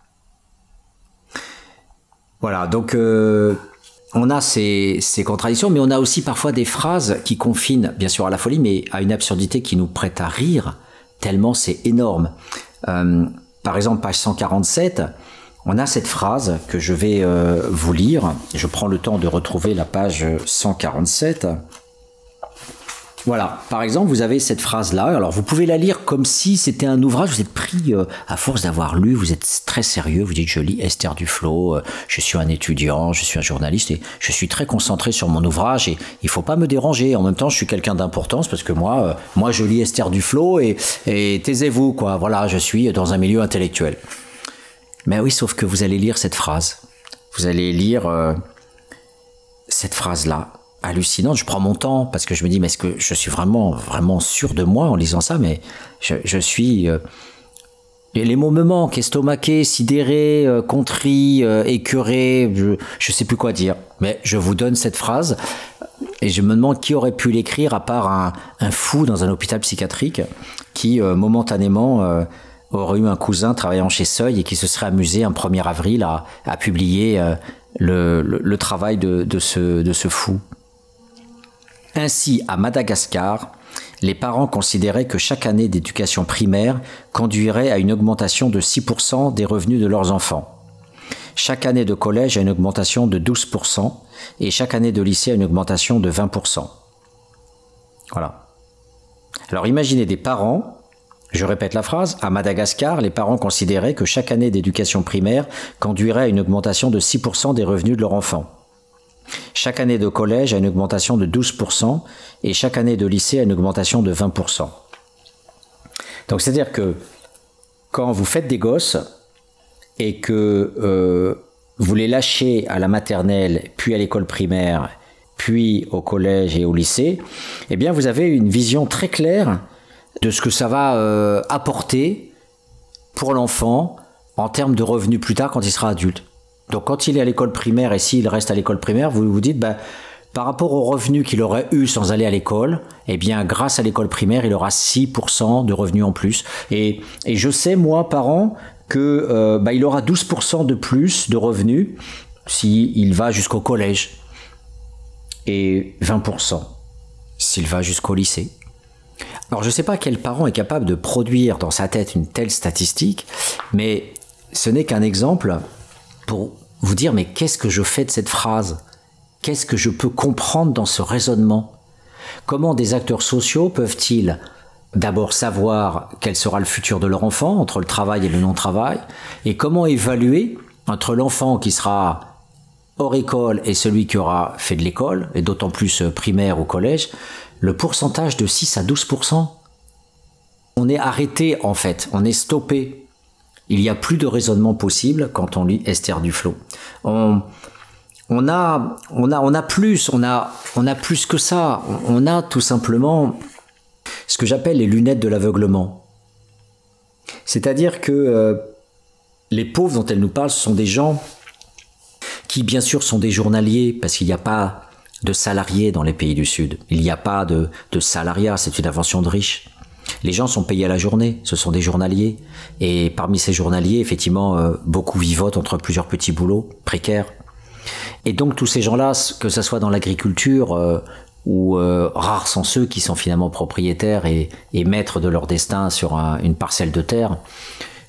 Voilà, donc euh, on a ces, contradictions, mais on a aussi parfois des phrases qui confinent, bien sûr, à la folie, mais à une absurdité qui nous prête à rire, tellement c'est énorme. Euh, par exemple, page 147, on a cette phrase que je vais euh, vous lire. Je prends le temps de retrouver la page 147. Voilà, par exemple, vous avez cette phrase-là. Alors, vous pouvez la lire comme si c'était un ouvrage. Vous êtes pris, euh, à force d'avoir lu, vous êtes très sérieux. Vous dites, je lis Esther Duflo, euh, je suis un étudiant, je suis un journaliste je suis très concentré sur mon ouvrage et il faut pas me déranger. En même temps, je suis quelqu'un d'importance parce que moi, euh, moi, je lis Esther Duflo et, et taisez-vous, quoi. Voilà, je suis dans un milieu intellectuel. Mais oui, sauf que vous allez lire cette phrase. Vous allez lire cette phrase-là hallucinante. Je prends mon temps parce que je me dis, mais est-ce que je suis vraiment, vraiment sûr de moi en lisant ça? Mais je, suis. Euh, les mots me manquent estomaqué, sidéré, euh, contrit, euh, écœuré, je ne sais plus quoi dire. Mais je vous donne cette phrase et je me demande qui aurait pu l'écrire à part un, fou dans un hôpital psychiatrique qui, momentanément, aurait eu un cousin travaillant chez Seuil et qui se serait amusé un 1er avril à, publier le, travail de ce fou. Ainsi, à Madagascar, les parents considéraient que chaque année d'éducation primaire conduirait à une augmentation de 6% des revenus de leurs enfants. Chaque année de collège à une augmentation de 12% et chaque année de lycée à une augmentation de 20%. Voilà. Alors imaginez des parents, je répète la phrase, à Madagascar, les parents considéraient que chaque année d'éducation primaire conduirait à une augmentation de 6% des revenus de leur enfant. Chaque année de collège a une augmentation de 12% et chaque année de lycée a une augmentation de 20%. Donc c'est-à-dire que quand vous faites des gosses et que euh, vous les lâchez à la maternelle, puis à l'école primaire, puis au collège et au lycée, eh bien vous avez une vision très claire de ce que ça va euh, apporter pour l'enfant en termes de revenus plus tard quand il sera adulte. Donc quand il est à l'école primaire et s'il reste à l'école primaire, vous vous dites, ben, par rapport aux revenus qu'il aurait eu sans aller à l'école, eh bien, grâce à l'école primaire, il aura 6% de revenus en plus. Et, je sais, moi, par an, que euh, ben, aura 12% de plus de revenus s'il va jusqu'au collège et 20% s'il va jusqu'au lycée. Alors je ne sais pas quel parent est capable de produire dans sa tête une telle statistique, mais ce n'est qu'un exemple pour vous dire mais qu'est-ce que je fais de cette phrase? Qu'est-ce que je peux comprendre dans ce raisonnement? Comment des acteurs sociaux peuvent-ils d'abord savoir quel sera le futur de leur enfant entre le travail et le non-travail? Et comment évaluer entre l'enfant qui sera hors école et celui qui aura fait de l'école, et d'autant plus primaire ou collège, le pourcentage de 6 à 12% On est arrêté en fait, on est stoppé il n'y a plus de raisonnement possible quand on lit Esther Duflo. On, a, plus, on a, plus que ça. On a tout simplement ce que j'appelle les lunettes de l'aveuglement. C'est-à-dire que euh, les pauvres dont elle nous parle, sont des gens qui, bien sûr, sont des journaliers, parce qu'il n'y a pas de salariés dans les pays du Sud. Il n'y a pas de salariat, c'est une invention de riches. Les gens sont payés à la journée, ce sont des journaliers. Et parmi ces journaliers, effectivement, euh, beaucoup vivotent entre plusieurs petits boulots précaires. Et donc tous ces gens-là, que ce soit dans l'agriculture, euh, ou euh, rares sont ceux qui sont finalement propriétaires et, maîtres de leur destin sur une parcelle de terre,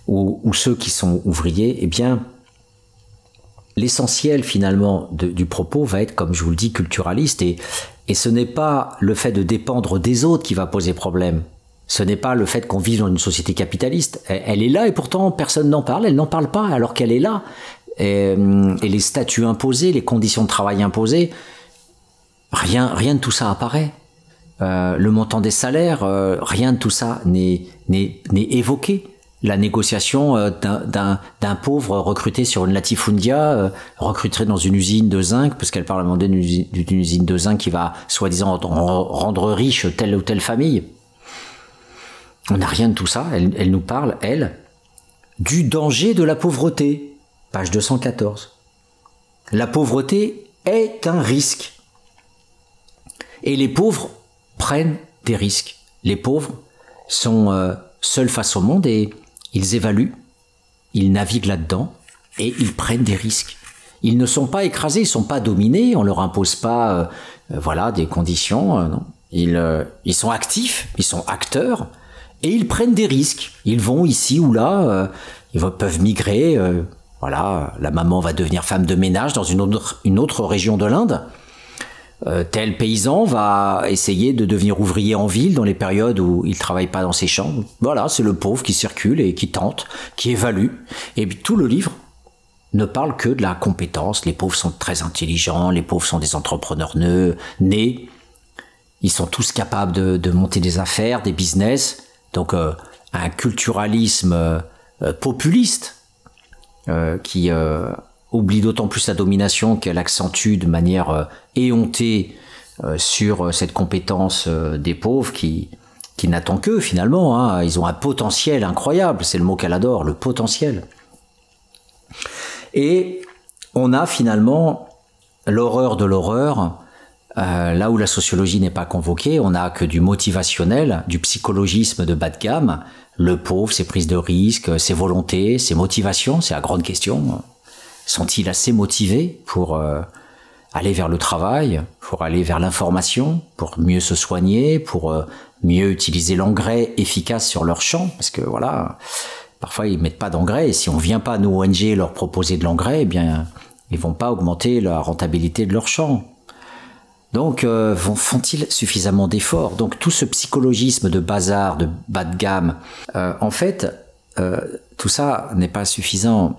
ou, ceux qui sont ouvriers, eh bien, l'essentiel finalement du propos va être, comme je vous le dis, culturaliste. Et ce n'est pas le fait de dépendre des autres qui va poser problème. Ce n'est pas le fait qu'on vive dans une société capitaliste. Elle, est là et pourtant personne n'en parle. Elle n'en parle pas alors qu'elle est là. Et, les statuts imposés, les conditions de travail imposées, rien, rien de tout ça apparaît. Euh, le montant des salaires, euh, rien de tout ça n'est évoqué. La négociation euh, d'un pauvre recruté sur une latifundia, recruté dans une usine de zinc, parce qu'elle parle d'une usine de zinc qui va soi-disant rendre riche telle ou telle famille. On n'a rien de tout ça. Elle, nous parle, elle, du danger de la pauvreté. Page 214. La pauvreté est un risque. Et les pauvres prennent des risques. Les pauvres sont euh, seuls face au monde et ils évaluent, ils naviguent là-dedans et ils prennent des risques. ils ne sont pas écrasés, ils sont pas dominés, on leur impose pas, euh, euh, voilà, des conditions. Ils, ils sont actifs, ils sont acteurs et ils prennent des risques. Ils vont ici ou là, ils peuvent migrer. voilà, la maman va devenir femme de ménage dans une autre, une autre région de l'Inde. tel paysan va essayer de devenir ouvrier en ville dans les périodes où il travaille pas dans ses champs. Voilà, c'est le pauvre qui circule et qui tente, qui évalue. Et puis tout le livre ne parle que de la compétence. Les pauvres sont très intelligents, les pauvres sont des entrepreneurs nés, ils sont tous capables de, monter des affaires, des business. Donc euh, un culturalisme euh, populiste euh, qui oublie d'autant plus la domination qu'elle accentue de manière éhontée sur cette compétence des pauvres qui, qui n'attend que finalement. Hein. Ils ont un potentiel incroyable, c'est le mot qu'elle adore, le potentiel. Et on a finalement l'horreur de l'horreur, euh, là où la sociologie n'est pas convoquée, on n'a que du motivationnel, du psychologisme de bas de gamme, le pauvre, ses prises de risques, ses volontés, ses motivations, c'est la grande question. Sont-ils assez motivés pour euh, aller vers le travail, pour aller vers l'information, pour mieux se soigner, pour euh, mieux utiliser l'engrais efficace sur leur champ? Parce que voilà, Parfois, ils mettent pas d'engrais et si on vient pas, nous, ONG, leur proposer de l'engrais, eh bien, ils vont pas augmenter la rentabilité de leur champ. Donc, euh, font-ils suffisamment d'efforts? Donc, tout ce psychologisme de bazar, de bas de gamme, euh, en fait, euh, tout ça n'est pas suffisant.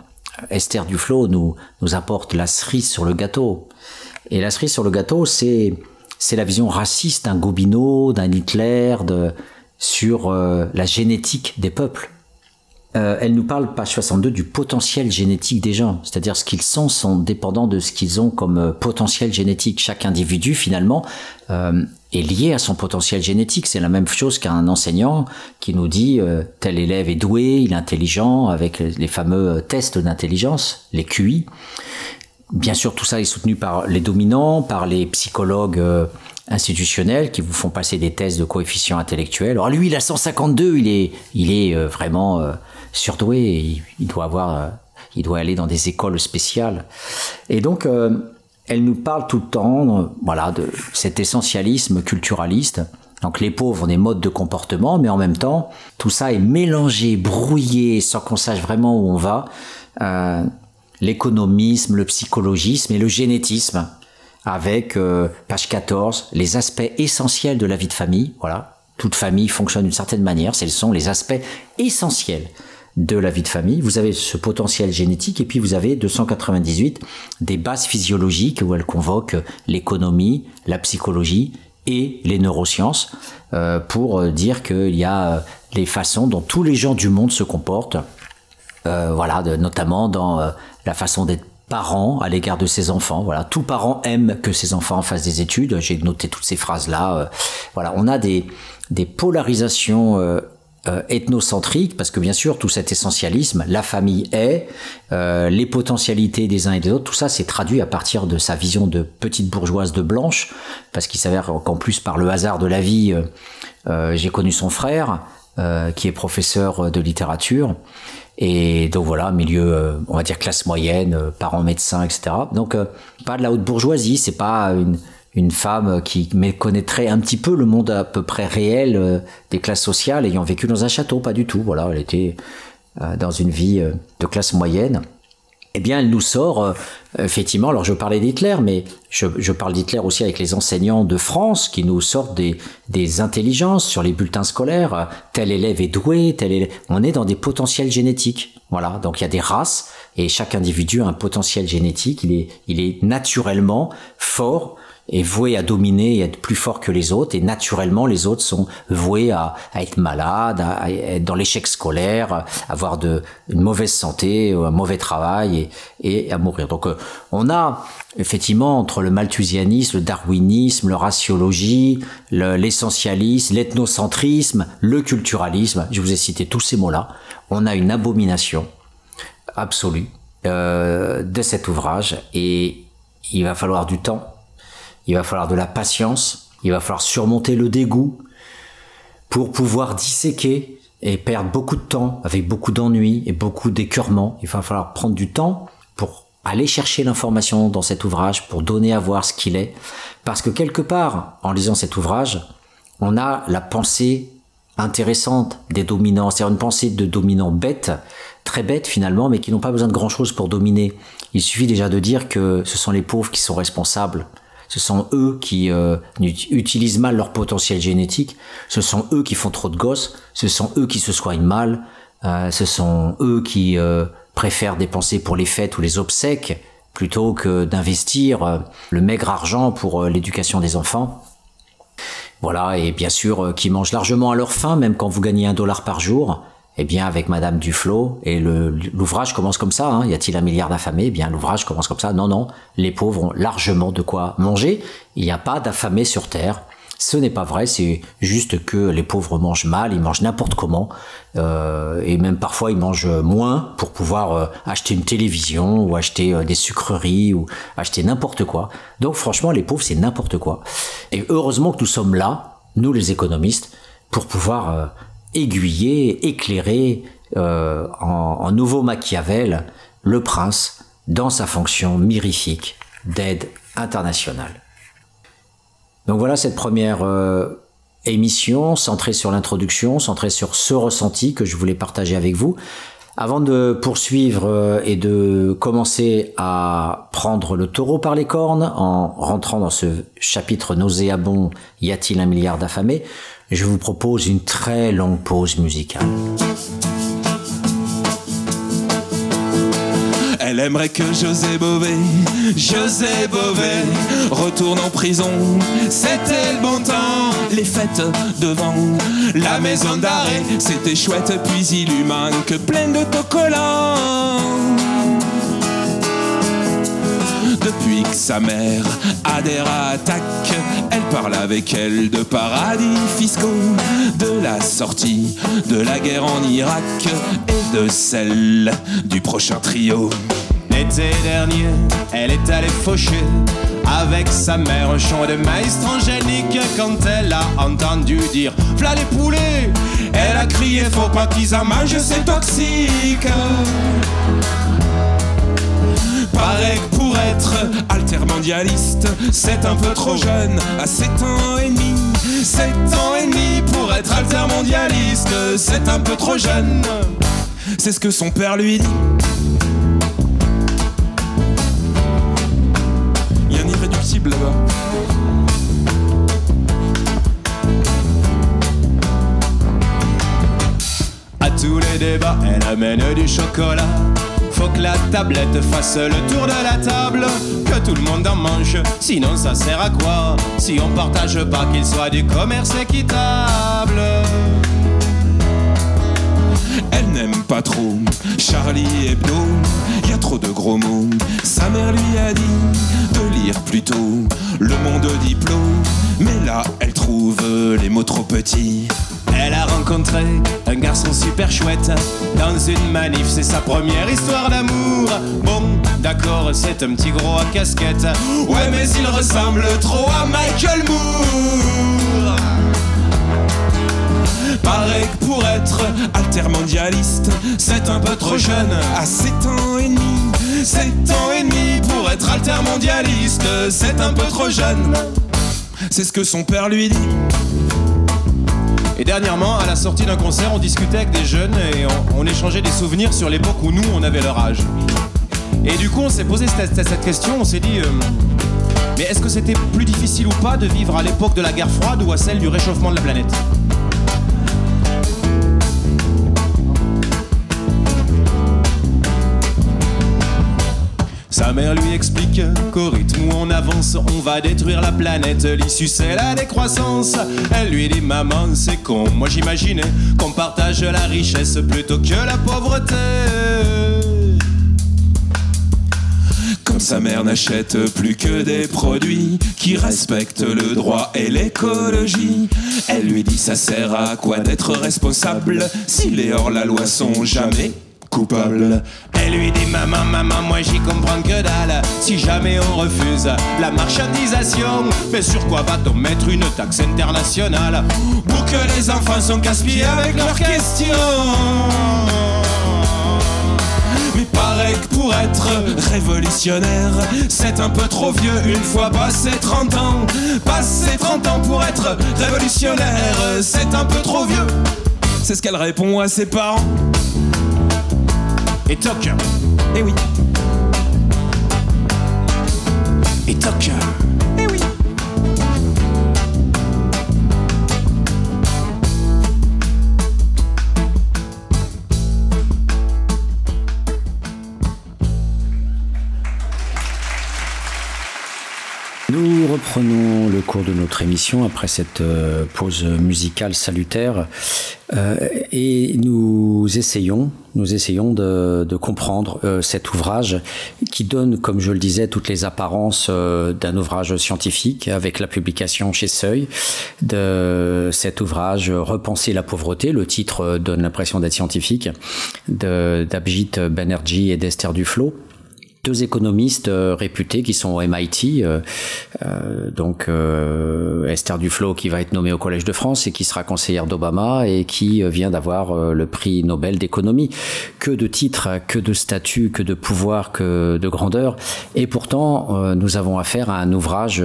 Esther Duflo nous, apporte la cerise sur le gâteau. Et la cerise sur le gâteau, c'est, la vision raciste d'un Gobineau, d'un Hitler, sur la génétique des peuples. Euh, elle nous parle, page 62, du potentiel génétique des gens. C'est-à-dire ce qu'ils sont sont dépendants de ce qu'ils ont comme euh, potentiel génétique. Chaque individu, finalement, euh, est lié à son potentiel génétique. C'est la même chose qu'un enseignant qui nous dit tel élève est doué, il est intelligent, avec les fameux tests d'intelligence, les QI. Bien sûr, tout ça est soutenu par les dominants, par les psychologues institutionnels qui vous font passer des tests de coefficient intellectuel. Alors lui, il a 152, il est, il est vraiment surdoué, il, doit avoir, euh, il doit aller dans des écoles spéciales. Et donc, euh, elle nous parle tout le temps, euh, voilà, de cet essentialisme culturaliste. Donc les pauvres ont des modes de comportement, mais en même temps, tout ça est mélangé, brouillé, sans qu'on sache vraiment où on va. L'économisme, le psychologisme et le génétisme, avec page 14, les aspects essentiels de la vie de famille. Voilà, toute famille fonctionne d'une certaine manière. Ce sont les aspects essentiels de la vie de famille. Vous avez ce potentiel génétique et puis vous avez 298 des bases physiologiques où elle convoque l'économie, la psychologie et les neurosciences euh, pour dire qu'il y a euh, les façons dont tous les gens du monde se comportent. Euh, voilà, notamment dans la façon d'être parent à l'égard de ses enfants. Voilà, tout parent aime que ses enfants fassent des études. J'ai noté toutes ces phrases là. voilà, on a des des polarisations euh, ethnocentrique, parce que bien sûr, tout cet essentialisme, la famille est, euh, les potentialités des uns et des autres, tout ça c'est traduit à partir de sa vision de petite bourgeoise de blanche, parce qu'il s'avère qu'en plus, par le hasard de la vie, euh, j'ai connu son frère, qui est professeur de littérature, et donc voilà, milieu, on va dire classe moyenne, parents médecins, etc. Donc pas de la haute bourgeoisie, c'est pas une une femme qui méconnaîtrait un petit peu le monde à peu près réel euh, des classes sociales, ayant vécu dans un château, pas du tout. Voilà, elle était euh, dans une vie euh, de classe moyenne. Eh bien, elle nous sort effectivement. Alors, je parlais d'Hitler, mais je, parle d'Hitler aussi avec les enseignants de France qui nous sortent des, intelligences sur les bulletins scolaires. Tel élève est doué, tel. On est dans des potentiels génétiques. Voilà. Donc, il y a des races et chaque individu a un potentiel génétique. Il est naturellement fort est voué à dominer et être plus fort que les autres. Et naturellement les autres sont voués à, être malades, à, être dans l'échec scolaire, à avoir de, une mauvaise santé, un mauvais travail et, et à mourir. Donc euh, on a effectivement entre le malthusianisme, le darwinisme, le raciologie, l'essentialisme, l'ethnocentrisme, le culturalisme, je vous ai cité tous ces mots-là, on a une abomination absolue euh, de cet ouvrage et il va falloir du temps il va falloir de la patience, il va falloir surmonter le dégoût pour pouvoir disséquer et perdre beaucoup de temps avec beaucoup d'ennuis et beaucoup d'écœurements. Il va falloir prendre du temps pour aller chercher l'information dans cet ouvrage pour donner à voir ce qu'il est. Parce que quelque part, en lisant cet ouvrage, on a la pensée intéressante des dominants, c'est-à-dire une pensée de dominants bêtes, très bêtes finalement, mais qui n'ont pas besoin de grand-chose pour dominer. Il suffit déjà de dire que ce sont les pauvres qui sont responsables. Ce sont eux qui euh, utilisent mal leur potentiel génétique. Ce sont eux qui font trop de gosses. Ce sont eux qui se soignent mal. Euh, ce sont eux qui euh, préfèrent dépenser pour les fêtes ou les obsèques plutôt que d'investir le maigre argent pour l'éducation des enfants. Voilà, et bien sûr, qui mangent largement à leur faim, même quand vous gagnez un dollar par jour eh bien, avec Madame Duflo, et l'ouvrage commence comme ça, hein, y a-t-il un milliard d'affamés? Eh bien, l'ouvrage commence comme ça. Non, non, les pauvres ont largement de quoi manger. Il n'y a pas d'affamés sur Terre. Ce n'est pas vrai, c'est juste que les pauvres mangent mal, ils mangent n'importe comment, euh, et même parfois ils mangent moins pour pouvoir euh, acheter une télévision ou acheter euh, des sucreries ou acheter n'importe quoi. Donc franchement, les pauvres, c'est n'importe quoi. Et heureusement que nous sommes là, nous les économistes, pour pouvoir aiguiller, éclairer euh, en, nouveau Machiavel le prince dans sa fonction mirifique d'aide internationale. Donc voilà cette première euh, émission centrée sur l'introduction, centrée sur ce ressenti que je voulais partager avec vous. Avant de poursuivre euh, et de commencer à prendre le taureau par les cornes en rentrant dans ce chapitre nauséabond Y a-t-il un milliard d'affamés je vous propose une très longue pause musicale. Elle aimerait que José Bové, José Bové, retourne en prison. C'était le bon temps, les fêtes devant la maison d'arrêt. C'était chouette, puis il lui manque plein de collants depuis que sa mère adhère à Attaque. Elle parle avec elle de paradis fiscaux, de la sortie de la guerre en Irak et de celle du prochain trio. L'été dernier, elle est allée faucher avec sa mère un champ de maïs transgénique quand elle a entendu dire V'là les poulets Elle a crié faut pas qu'ils en mangent, c'est toxique Paraît que pour être altermondialiste, c'est un peu trop jeune, à 7 ans et demi. 7 ans et demi pour être altermondialiste, c'est un peu trop jeune. C'est ce que son père lui dit. Il y a un irréductible là-bas. Tous les débats, elle amène du chocolat faut que la tablette fasse le tour de la table, que tout le monde en mange, sinon ça sert à quoi Si on partage pas qu'il soit du commerce équitable? Elle n'aime pas trop Charlie Hebdo, y a trop de gros mots. Sa mère lui a dit de lire plutôt Le Monde Diplôme, mais là elle trouve les mots trop petits. Elle a rencontré un garçon super chouette dans une manif, c'est sa première histoire d'amour. Bon, d'accord, c'est un petit gros à casquette. Ouais, mais il ressemble trop à Michael Moore. Pareil que pour être altermondialiste, c'est un peu trop jeune, à 7 ans et demi. 7 ans et demi pour être altermondialiste, c'est un peu trop jeune. C'est ce que son père lui dit. Et dernièrement, à la sortie d'un concert, on discutait avec des jeunes et on, échangeait des souvenirs sur l'époque où nous, on avait leur âge. Et du coup, on s'est posé cette, question, on s'est dit, euh, mais est-ce que c'était plus difficile ou pas de vivre à l'époque de la guerre froide ou à celle du réchauffement de la planète? Sa mère lui explique qu'au rythme où on avance, on va détruire la planète. L'issue, c'est la décroissance. Elle lui dit Maman, c'est con. Moi, j'imaginais qu'on partage la richesse plutôt que la pauvreté. Comme sa mère n'achète plus que des produits qui respectent le droit et l'écologie. Elle lui dit ça sert à quoi d'être responsable si les hors-la-loi sont jamais Elle lui dit maman, maman, moi j'y comprends que dalle. Si jamais on refuse la marchandisation, mais sur quoi va-t-on mettre une taxe internationale? Pour que les enfants sont casse avec leurs questions? Mais Paraît que pour être révolutionnaire, c'est un peu trop vieux une fois passé 30 ans. Passé 30 ans pour être révolutionnaire, c'est un peu trop vieux. C'est ce qu'elle répond à ses parents. Et toc, eh oui. Et toc, reprenons le cours de notre émission après cette euh, pause musicale salutaire euh, et nous essayons, nous essayons de, comprendre euh, cet ouvrage qui donne, comme je le disais, toutes les apparences d'un ouvrage scientifique avec la publication chez Seuil de cet ouvrage Repenser la pauvreté. Le titre donne l'impression d'être scientifique d'Abjit Banerjee et d'Esther Duflo deux économistes euh, réputés qui sont au MIT, euh, euh, donc euh, Esther Duflo qui va être nommée au Collège de France et qui sera conseillère d'Obama et qui euh, vient d'avoir le prix Nobel d'économie. Que de titres, que de statuts, que de pouvoir, que de grandeur. Et pourtant, nous avons affaire à un ouvrage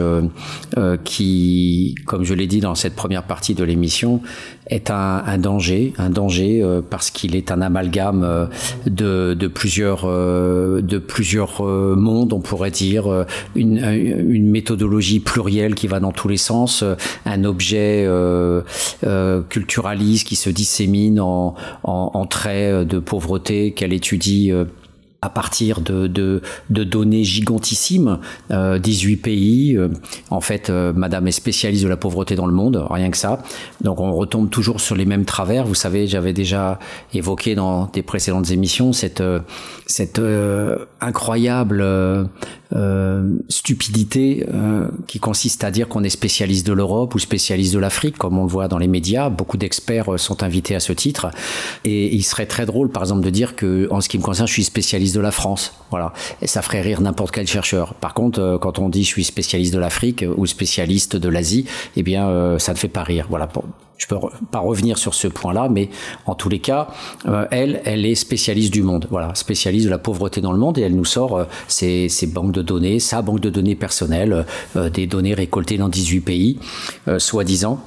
qui, comme je l'ai dit dans cette première partie de l'émission, est un, un, danger, un danger parce qu'il est un amalgame de, de plusieurs, de plusieurs mondes, on pourrait dire, une, une méthodologie plurielle qui va dans tous les sens, un objet euh, euh, culturaliste qui se dissémine en, en, en traits de pauvreté qu'elle étudie euh, à partir de, données gigantissimes, euh, 18 pays. Euh, en fait, euh, Madame est spécialiste de la pauvreté dans le monde, rien que ça. Donc on retombe toujours sur les mêmes travers. Vous savez, j'avais déjà évoqué dans des précédentes émissions cette, cette euh, incroyable euh, stupidité qui consiste à dire qu'on est spécialiste de l'Europe ou spécialiste de l'Afrique, comme on le voit dans les médias. Beaucoup d'experts sont invités à ce titre. Et il serait très drôle, par exemple, de dire que, en ce qui me concerne, je suis spécialiste de la France. Voilà. Et ça ferait rire n'importe quel chercheur. Par contre, euh, quand on dit je suis spécialiste de l'Afrique ou spécialiste de l'Asie, eh bien, euh, ça ne fait pas rire. Voilà. Je peux pas revenir sur ce point-là, mais en tous les cas, euh, elle, elle est spécialiste du monde. Voilà, spécialiste de la pauvreté dans le monde, et elle nous sort euh, ses, banques de données, sa banque de données personnelle, euh, des données récoltées dans 18 pays, soi-disant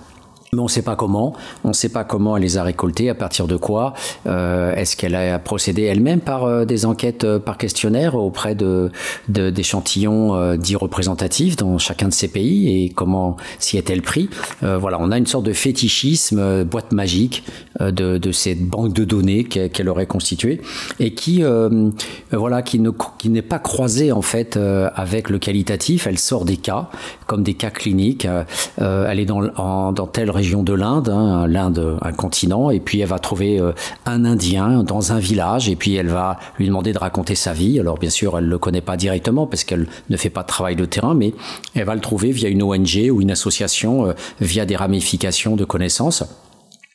mais on ne sait pas comment. On ne sait pas comment elle les a récoltés, à partir de quoi. Euh, Est-ce qu'elle a procédé elle-même par euh, des enquêtes euh, par questionnaire auprès de d'échantillons euh, dits représentatifs dans chacun de ces pays et comment s'y est-elle pris? Voilà, on a une sorte de fétichisme, boîte magique de, de cette banque de données qu'elle qu aurait constituée et qui voilà qui ne qui n'est pas croisée en fait avec le qualitatif. Elle sort des cas comme des cas cliniques. elle est dans en, dans telle région de l'Inde, hein, l'Inde, un continent, et puis elle va trouver euh, un Indien dans un village, et puis elle va lui demander de raconter sa vie. Alors bien sûr, elle le connaît pas directement parce qu'elle ne fait pas de travail de terrain, mais elle va le trouver via une ONG ou une association, euh, via des ramifications de connaissances.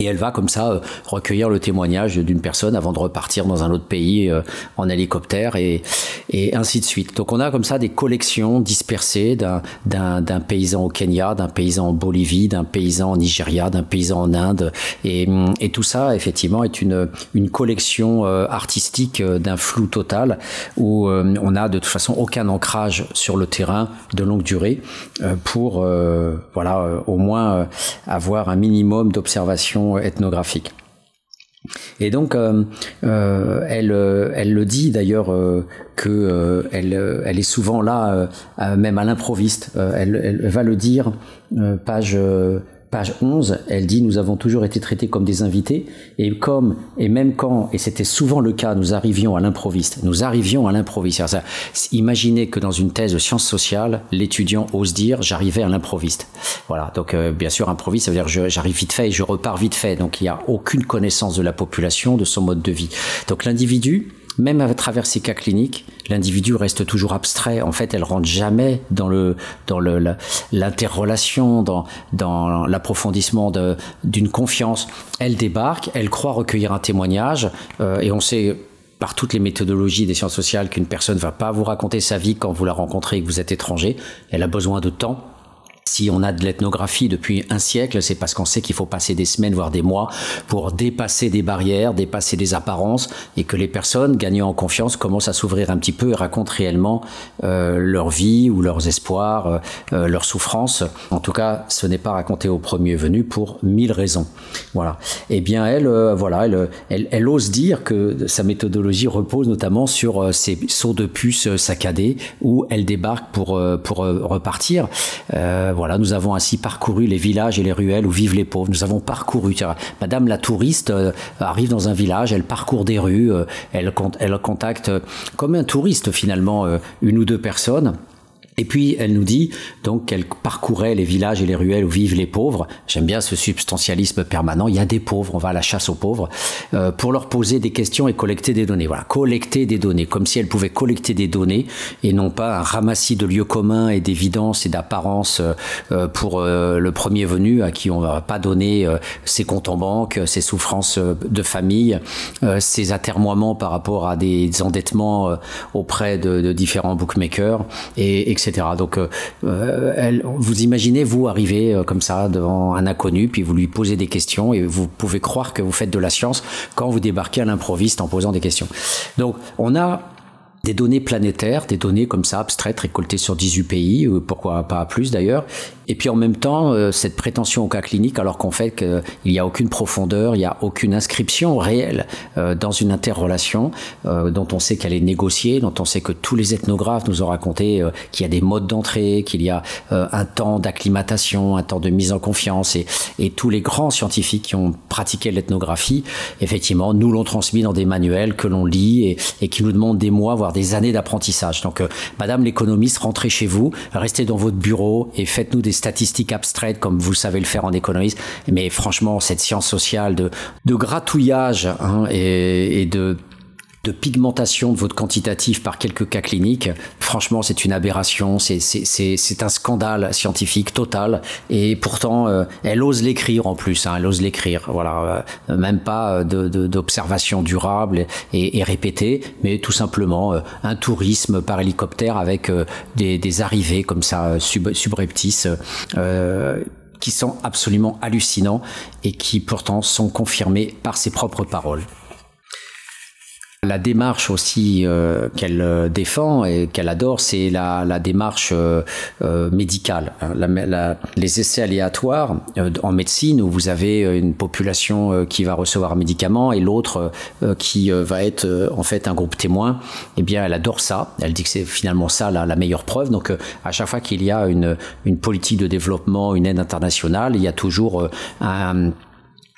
Et elle va comme ça euh, recueillir le témoignage d'une personne avant de repartir dans un autre pays euh, en hélicoptère et, et ainsi de suite. Donc on a comme ça des collections dispersées d'un paysan au Kenya, d'un paysan en Bolivie, d'un paysan en Nigeria, d'un paysan en Inde. Et, et, tout ça, effectivement, est une, une collection euh, artistique d'un flou total où on a de toute façon aucun ancrage sur le terrain de longue durée pour voilà au moins avoir un minimum d'observation ethnographique. Et donc, euh, euh, elle, elle le dit d'ailleurs euh, que elle, elle est souvent là, même à l'improviste. Elle, elle, va le dire, page page 11, elle dit nous avons toujours été traités comme des invités et comme et même quand et c'était souvent le cas, nous arrivions à l'improviste. Nous arrivions à l'improviste. Imaginez que dans une thèse de sciences sociales, l'étudiant ose dire j'arrivais à l'improviste. Voilà. Donc euh, bien sûr improviste ça veut dire j'arrive vite fait et je repars vite fait. Donc il n'y a aucune connaissance de la population, de son mode de vie. Donc l'individu même à travers ces cas cliniques, l'individu reste toujours abstrait. En fait, elle rentre jamais dans le dans le l'interrelation, dans dans l'approfondissement d'une confiance. Elle débarque, elle croit recueillir un témoignage, euh, et on sait par toutes les méthodologies des sciences sociales qu'une personne va pas vous raconter sa vie quand vous la rencontrez et que vous êtes étranger. Elle a besoin de temps si on a de l'ethnographie depuis un siècle, c'est parce qu'on sait qu'il faut passer des semaines, voire des mois, pour dépasser des barrières, dépasser des apparences, et que les personnes, gagnant en confiance, commencent à s'ouvrir un petit peu et racontent réellement euh, leur vie ou leurs espoirs, euh, euh, leurs souffrances. En tout cas, ce n'est pas raconté au premier venu pour mille raisons. Voilà. Eh bien, elle, voilà, elle, elle, elle, ose dire que sa méthodologie repose notamment sur ces sauts de puce saccadés où elle débarque pour pour repartir. Euh, voilà, nous avons ainsi parcouru les villages et les ruelles où vivent les pauvres. Nous avons parcouru. Madame la touriste euh, arrive dans un village, elle parcourt des rues, euh, elle, elle contacte comme un touriste finalement une ou deux personnes. Et puis elle nous dit donc qu'elle parcourait les villages et les ruelles où vivent les pauvres. J'aime bien ce substantialisme permanent. Il y a des pauvres, on va à la chasse aux pauvres euh, pour leur poser des questions et collecter des données. Voilà, collecter des données, comme si elle pouvait collecter des données et non pas un ramassis de lieux communs et d'évidence et d'apparence euh, pour euh, le premier venu à qui on va pas donner ses comptes en banque, ses souffrances de famille, ses atermoiements par rapport à des endettements auprès de, de différents bookmakers et etc. Donc, euh, euh, vous imaginez, vous, arriver euh, comme ça devant un inconnu, puis vous lui posez des questions, et vous pouvez croire que vous faites de la science quand vous débarquez à l'improviste en posant des questions. Donc, on a des données planétaires, des données comme ça abstraites récoltées sur 18 pays, pourquoi pas plus d'ailleurs, et puis en même temps, euh, cette prétention au cas clinique, alors qu'en fait qu'il n'y a aucune profondeur, il n'y a aucune inscription réelle euh, dans une interrelation euh, dont on sait qu'elle est négociée, dont on sait que tous les ethnographes nous ont raconté qu'il y a des modes d'entrée, qu'il y a un temps d'acclimatation, un temps de mise en confiance, et, et tous les grands scientifiques qui ont pratiqué l'ethnographie, effectivement, nous l'ont transmis dans des manuels que l'on lit et, et, qui nous demandent des mois, voire des années d'apprentissage. Donc, Madame l'économiste, rentrez chez vous, restez dans votre bureau et faites-nous des statistiques abstraites comme vous savez le faire en économie, mais franchement, cette science sociale de, de gratouillage hein, et de de pigmentation de votre quantitatif par quelques cas cliniques, franchement, c'est une aberration, c'est un scandale scientifique total. Et pourtant, euh, elle ose l'écrire en plus, hein, elle ose l'écrire. Voilà, euh, même pas d'observation durable et, et, répétée, mais tout simplement euh, un tourisme par hélicoptère avec des, des, arrivées comme ça sub, subreptices qui sont absolument hallucinants et qui pourtant sont confirmés par ses propres paroles. La démarche aussi euh, qu'elle euh, défend et qu'elle adore, c'est la, la, démarche euh, médicale. Hein. La, les essais aléatoires en médecine, où vous avez une population qui va recevoir un médicament et l'autre qui va être en fait un groupe témoin, eh bien, elle adore ça. Elle dit que c'est finalement ça la, la, meilleure preuve. Donc, à chaque fois qu'il y a une, une politique de développement, une aide internationale, il y a toujours un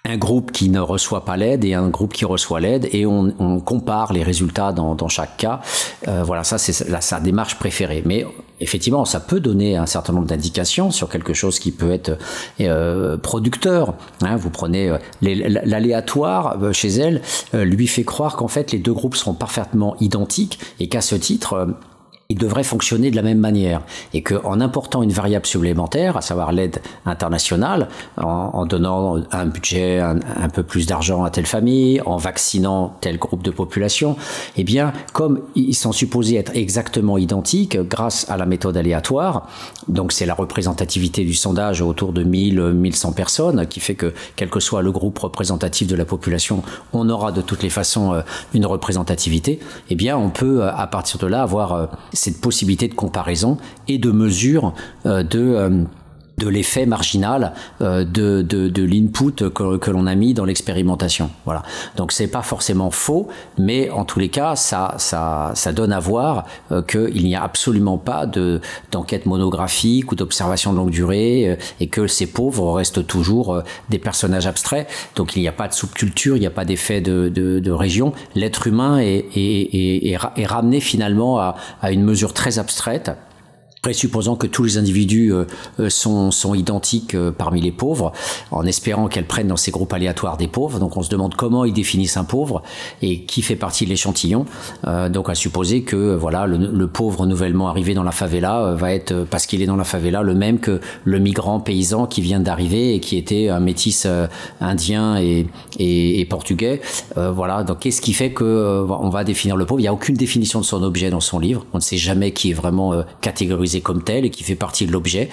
un groupe qui ne reçoit pas l'aide et un groupe qui reçoit l'aide et on, on compare les résultats dans, dans chaque cas. Euh, voilà, ça c'est sa démarche préférée. Mais effectivement, ça peut donner un certain nombre d'indications sur quelque chose qui peut être euh, producteur. Hein, vous prenez euh, l'aléatoire euh, chez elle, euh, lui fait croire qu'en fait les deux groupes seront parfaitement identiques et qu'à ce titre il devrait fonctionner de la même manière. Et qu'en important une variable supplémentaire, à savoir l'aide internationale, en, donnant un budget, un, peu plus d'argent à telle famille, en vaccinant tel groupe de population, eh bien, comme ils sont supposés être exactement identiques grâce à la méthode aléatoire, donc c'est la représentativité du sondage autour de 1000, 1100 personnes qui fait que quel que soit le groupe représentatif de la population, on aura de toutes les façons euh, une représentativité, eh bien, on peut à partir de là avoir euh, cette possibilité de comparaison et de mesure euh, de euh, de l'effet marginal euh, de, de, de l'input que, que l'on a mis dans l'expérimentation. Voilà. Donc c'est pas forcément faux, mais en tous les cas, ça, ça, ça donne à voir euh, qu'il n'y a absolument pas de d'enquête monographique ou d'observation de longue durée, et que ces pauvres restent toujours des personnages abstraits. Donc il n'y a pas de subculture, il n'y a pas d'effet de, de, de, région. L'être humain est, est, est, est, ramené finalement à, à une mesure très abstraite présupposant que tous les individus euh, euh, sont, sont identiques euh, parmi les pauvres, en espérant qu'elles prennent dans ces groupes aléatoires des pauvres. Donc on se demande comment ils définissent un pauvre et qui fait partie de l'échantillon. donc à supposer que voilà le, pauvre nouvellement arrivé dans la favela va être parce qu'il est dans la favela le même que le migrant paysan qui vient d'arriver et qui était un métis indien et, et, et portugais. voilà. Donc qu'est-ce qui fait que on va définir le pauvre? Il n'y a aucune définition de son objet dans son livre. On ne sait jamais qui est vraiment catégorisé catégorisé comme tel et qui fait partie de l'objet.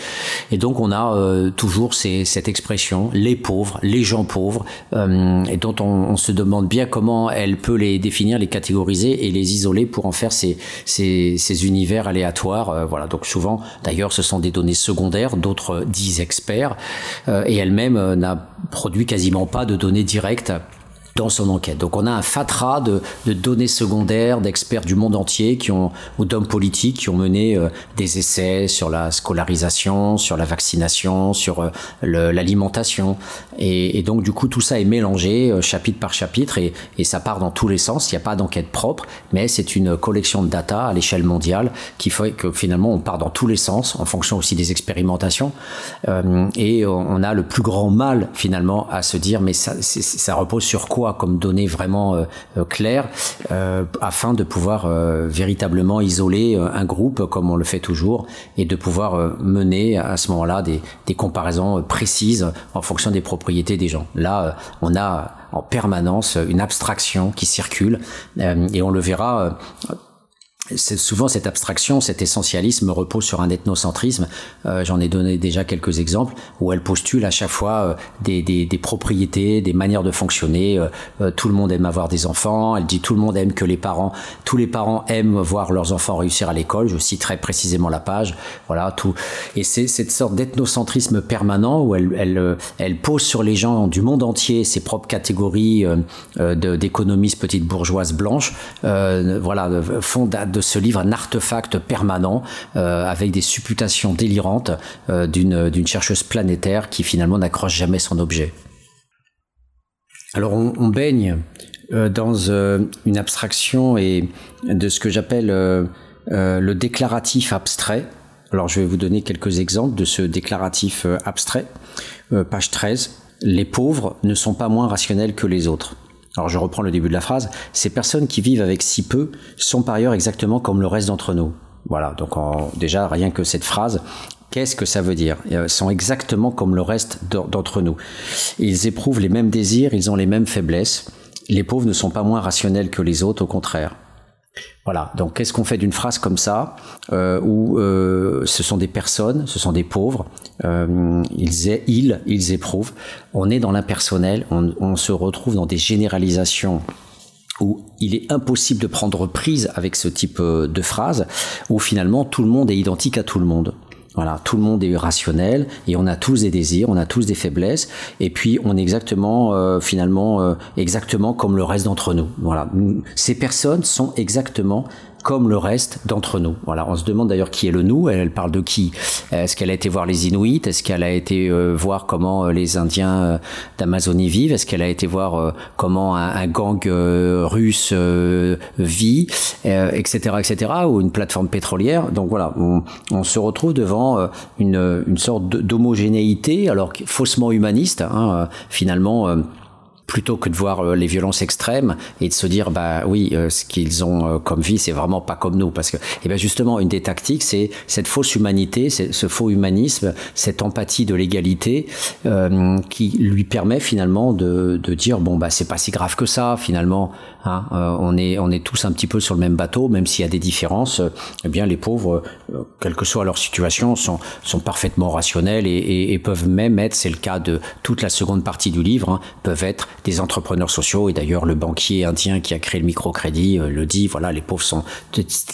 Et donc on a euh, toujours cette expression, les pauvres, les gens pauvres, euh, et dont on, se demande bien comment elle peut les définir, les catégoriser et les isoler pour en faire ces univers aléatoires. Euh, voilà. Donc souvent, d'ailleurs, ce sont des données secondaires, d'autres disent experts, et elle-même n'a produit quasiment pas de données directes dans son enquête. Donc on a un fatras de, données secondaires d'experts du monde entier qui ont ou d'hommes politiques qui ont mené euh, des essais sur la scolarisation, sur la vaccination, sur euh, l'alimentation et, donc du coup tout ça est mélangé euh, chapitre par chapitre et, ça part dans tous les sens. Il n'y a pas d'enquête propre, mais c'est une collection de data à l'échelle mondiale qui fait que finalement on part dans tous les sens en fonction aussi des expérimentations et on a le plus grand mal finalement à se dire mais ça repose sur quoi comme données vraiment euh, euh, claires euh, afin de pouvoir véritablement isoler un groupe comme on le fait toujours et de pouvoir mener à ce moment-là des, comparaisons précises en fonction des propriétés des gens. Là, on a en permanence une abstraction qui circule et on le verra souvent cette abstraction, cet essentialisme repose sur un ethnocentrisme. Euh, J'en ai donné déjà quelques exemples où elle postule à chaque fois euh, des, propriétés, des manières de fonctionner. Euh, tout le monde aime avoir des enfants. Elle dit tout le monde aime que les parents, tous les parents aiment voir leurs enfants réussir à l'école. Je cite très précisément la page. Voilà tout. Et c'est cette sorte d'ethnocentrisme permanent où elle, pose sur les gens du monde entier ses propres catégories d'économistes petites bourgeoises blanches. voilà, ce livre un artefact permanent euh, avec des supputations délirantes euh, d'une chercheuse planétaire qui finalement n'accroche jamais son objet. Alors on, baigne euh, dans une abstraction et de ce que j'appelle le déclaratif abstrait. Alors je vais vous donner quelques exemples de ce déclaratif abstrait. page 13. Les pauvres ne sont pas moins rationnels que les autres. Alors je reprends le début de la phrase, ces personnes qui vivent avec si peu sont par ailleurs exactement comme le reste d'entre nous. Voilà, donc déjà rien que cette phrase, qu'est-ce que ça veut dire? Ils sont exactement comme le reste d'entre nous. Ils éprouvent les mêmes désirs, ils ont les mêmes faiblesses. Les pauvres ne sont pas moins rationnels que les autres, au contraire. Voilà. Donc, qu'est-ce qu'on fait d'une phrase comme ça, euh, où euh, ce sont des personnes, ce sont des pauvres, euh, ils, ils, éprouvent. On est dans l'impersonnel, on, on se retrouve dans des généralisations où il est impossible de prendre prise avec ce type euh, de phrase, où finalement tout le monde est identique à tout le monde. Voilà, tout le monde est rationnel et on a tous des désirs, on a tous des faiblesses et puis on est exactement euh, finalement euh, exactement comme le reste d'entre nous. Voilà, ces personnes sont exactement comme le reste d'entre nous. Voilà, on se demande d'ailleurs qui est le nous. Elle, parle de qui? Est-ce qu'elle a été voir les Inuits? Est-ce qu'elle a été euh, voir comment euh, les Indiens euh, d'Amazonie vivent? Est-ce qu'elle a été voir comment un, gang russe vit, etc., etc., ou une plateforme pétrolière Donc voilà, on, se retrouve devant une, une sorte d'homogénéité, alors faussement humaniste, hein, finalement plutôt que de voir euh, les violences extrêmes et de se dire bah oui euh, ce qu'ils ont euh, comme vie c'est vraiment pas comme nous. Parce que et eh ben justement une des tactiques c'est cette fausse humanité ce faux humanisme cette empathie de l'égalité euh, qui lui permet finalement de, de dire bon bah c'est pas si grave que ça finalement hein, euh, on est on est tous un petit peu sur le même bateau même s'il y a des différences eh bien les pauvres quelle que soit leur situation sont sont parfaitement rationnels et, et, et peuvent même être c'est le cas de toute la seconde partie du livre hein, peuvent être des entrepreneurs sociaux. Et d'ailleurs, le banquier indien qui a créé le microcrédit euh, le dit, voilà, les pauvres sont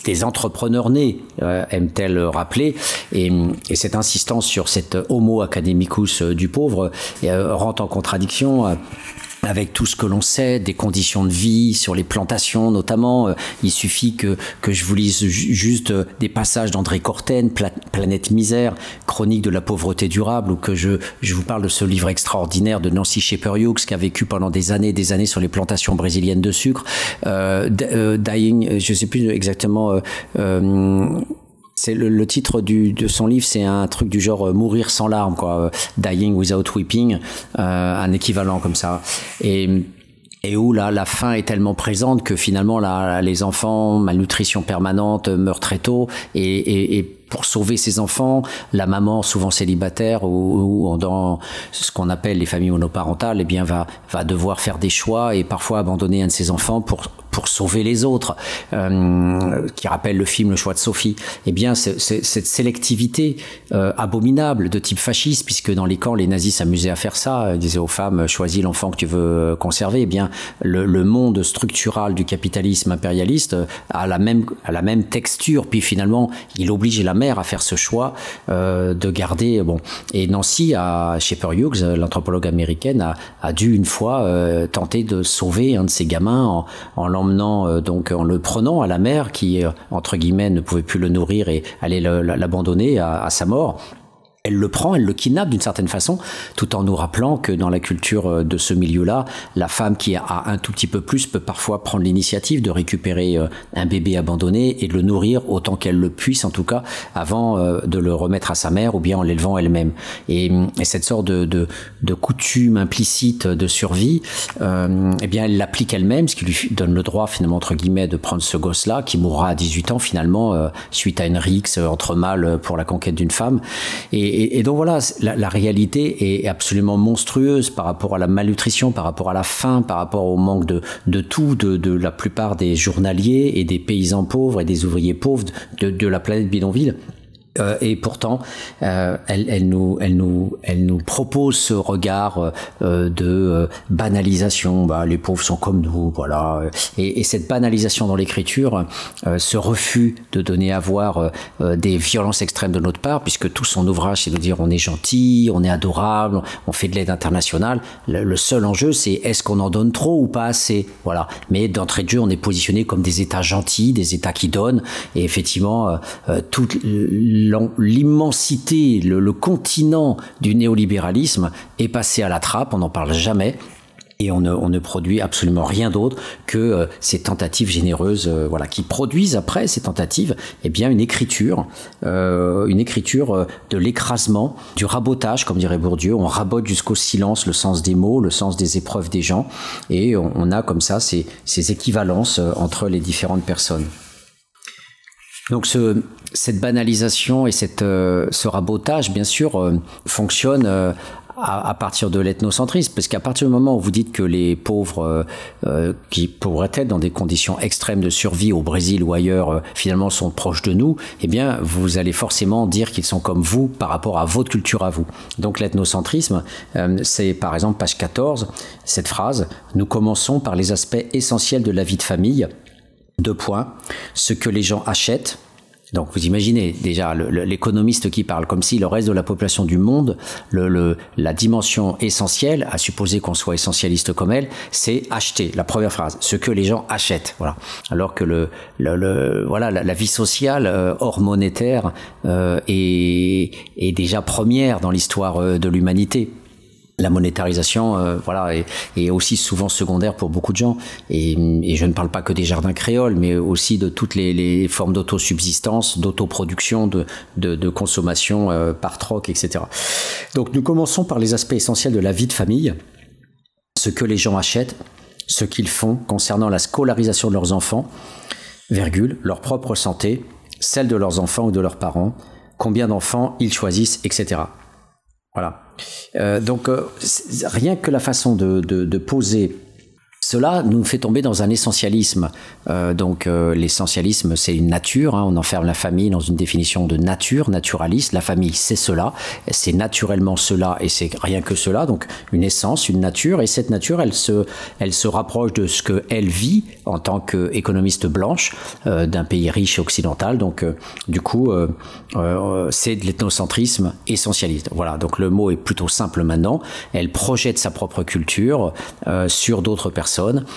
des entrepreneurs nés, euh, aime-t-elle rappeler. Et, et, cette insistance sur cet homo academicus euh, du pauvre rentre en contradiction avec tout ce que l'on sait des conditions de vie sur les plantations notamment euh, il suffit que que je vous lise juste euh, des passages d'André Corten Pla Planète misère chronique de la pauvreté durable ou que je je vous parle de ce livre extraordinaire de Nancy Shepherd Hughes qui a vécu pendant des années des années sur les plantations brésiliennes de sucre euh, euh dying je sais plus exactement euh c'est le, titre de son livre, c'est un truc du genre euh, mourir sans larmes, quoi, euh, dying without weeping, euh, un équivalent comme ça. Et où là la faim est tellement présente que finalement les enfants malnutrition permanente meurent très tôt et, pour sauver ses enfants, la maman souvent célibataire ou, ou dans ce qu'on appelle les familles monoparentales, eh bien va va devoir faire des choix et parfois abandonner un de ses enfants pour pour sauver les autres, euh, qui rappelle le film Le choix de Sophie. Eh bien, cette sélectivité euh, abominable de type fasciste, puisque dans les camps, les nazis s'amusaient à faire ça, ils disaient aux femmes choisis l'enfant que tu veux conserver. Eh bien, le, le, monde structural du capitalisme impérialiste a la même a la même texture. Puis finalement, il oblige la mère à faire ce choix euh, de garder bon. Et Nancy, à Shepherd Hughes, l'anthropologue américaine, a, a, dû une fois euh, tenter de sauver un de ses gamins en, en euh, en le prenant à la mer qui euh, entre guillemets ne pouvait plus le nourrir et allait l'abandonner à sa mort elle le prend, elle le kidnappe d'une certaine façon, tout en nous rappelant que dans la culture euh, de ce milieu-là, la femme qui a un tout petit peu plus peut parfois prendre l'initiative de récupérer euh, un bébé abandonné et de le nourrir autant qu'elle le puisse, en tout cas, avant euh, de le remettre à sa mère ou bien en l'élevant elle-même. Et, et, cette sorte de, coutume implicite de survie, eh bien, elle l'applique elle-même, ce qui lui donne le droit, finalement, entre guillemets, de prendre ce gosse-là, qui mourra à 18 ans, finalement, suite à une rixe entre mâles pour la conquête d'une femme. Et, donc voilà, la, la, réalité est absolument monstrueuse par rapport à la malnutrition, par rapport à la faim, par rapport au manque de, tout de, la plupart des journaliers et des paysans pauvres et des ouvriers pauvres de la planète bidonville. Euh, et pourtant, euh, elle, elle, nous, elle, nous, elle nous propose ce regard euh, de banalisation. Bah, les pauvres sont comme nous, voilà. Et, et cette banalisation dans l'écriture, ce refus de donner à voir des violences extrêmes de notre part, puisque tout son ouvrage, c'est de dire on est gentil, on est adorable, on fait de l'aide internationale. Le, le, seul enjeu, c'est est-ce qu'on en donne trop ou pas assez, voilà. Mais d'entrée de jeu, on est positionné comme des États gentils, des États qui donnent, et effectivement, toute l'immensité, le, continent du néolibéralisme est passé à la trappe, on n'en parle jamais. Et on ne, produit absolument rien d'autre que euh, ces tentatives généreuses, euh, voilà, qui produisent après ces tentatives, eh bien une écriture, euh, une écriture de l'écrasement, du rabotage, comme dirait Bourdieu. On rabote jusqu'au silence le sens des mots, le sens des épreuves des gens, et on, a comme ça ces équivalences entre les différentes personnes. Donc ce, cette banalisation et cette, euh, ce rabotage, bien sûr, euh, fonctionne euh, à, à, partir de l'ethnocentrisme, parce qu'à partir du moment où vous dites que les pauvres euh, qui pourraient être dans des conditions extrêmes de survie au Brésil ou ailleurs, euh, finalement sont proches de nous, eh bien, vous allez forcément dire qu'ils sont comme vous par rapport à votre culture à vous. Donc l'ethnocentrisme, euh, c'est par exemple page 14, cette phrase, nous commençons par les aspects essentiels de la vie de famille, deux points, ce que les gens achètent, donc vous imaginez déjà l'économiste qui parle comme si le reste de la population du monde, la dimension essentielle, à supposer qu'on soit essentialiste comme elle, c'est acheter. La première phrase, ce que les gens achètent. Voilà. Alors que le, voilà la, vie sociale euh, hors monétaire euh, est, est déjà première dans l'histoire euh, de l'humanité la monétarisation euh, voilà est, est, aussi souvent secondaire pour beaucoup de gens. Et, et, je ne parle pas que des jardins créoles mais aussi de toutes les, les formes d'autosubsistance d'autoproduction de, de, de, consommation euh, par troc etc donc nous commençons par les aspects essentiels de la vie de famille. Ce que les gens achètent ce qu'ils font concernant la scolarisation de leurs enfants virgule leur propre santé celle de leurs enfants ou de leurs parents combien d'enfants ils choisissent etc voilà donc, euh, rien que la façon de poser cela nous fait tomber dans un essentialisme. Euh, donc euh, l'essentialisme, c'est une nature. Hein, on enferme la famille dans une définition de nature, naturaliste. La famille, c'est cela, c'est naturellement cela et c'est rien que cela. Donc une essence, une nature. Et cette nature, elle se, elle se rapproche de ce que elle vit en tant qu'économiste blanche euh, d'un pays riche et occidental. Donc du coup, c'est de l'ethnocentrisme essentialiste. Voilà. Donc le mot est plutôt simple maintenant. Elle projette sa propre culture sur d'autres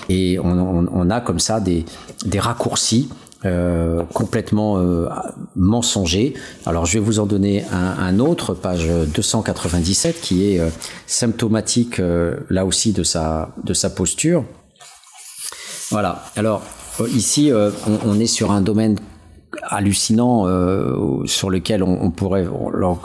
et on, a comme ça des, des raccourcis euh, complètement euh, mensongers. Alors je vais vous en donner un, un autre, page 297, qui est euh, symptomatique euh, là aussi de sa, de sa posture. Voilà, alors ici on, on est sur un domaine hallucinant euh, sur lequel on, on, pourrait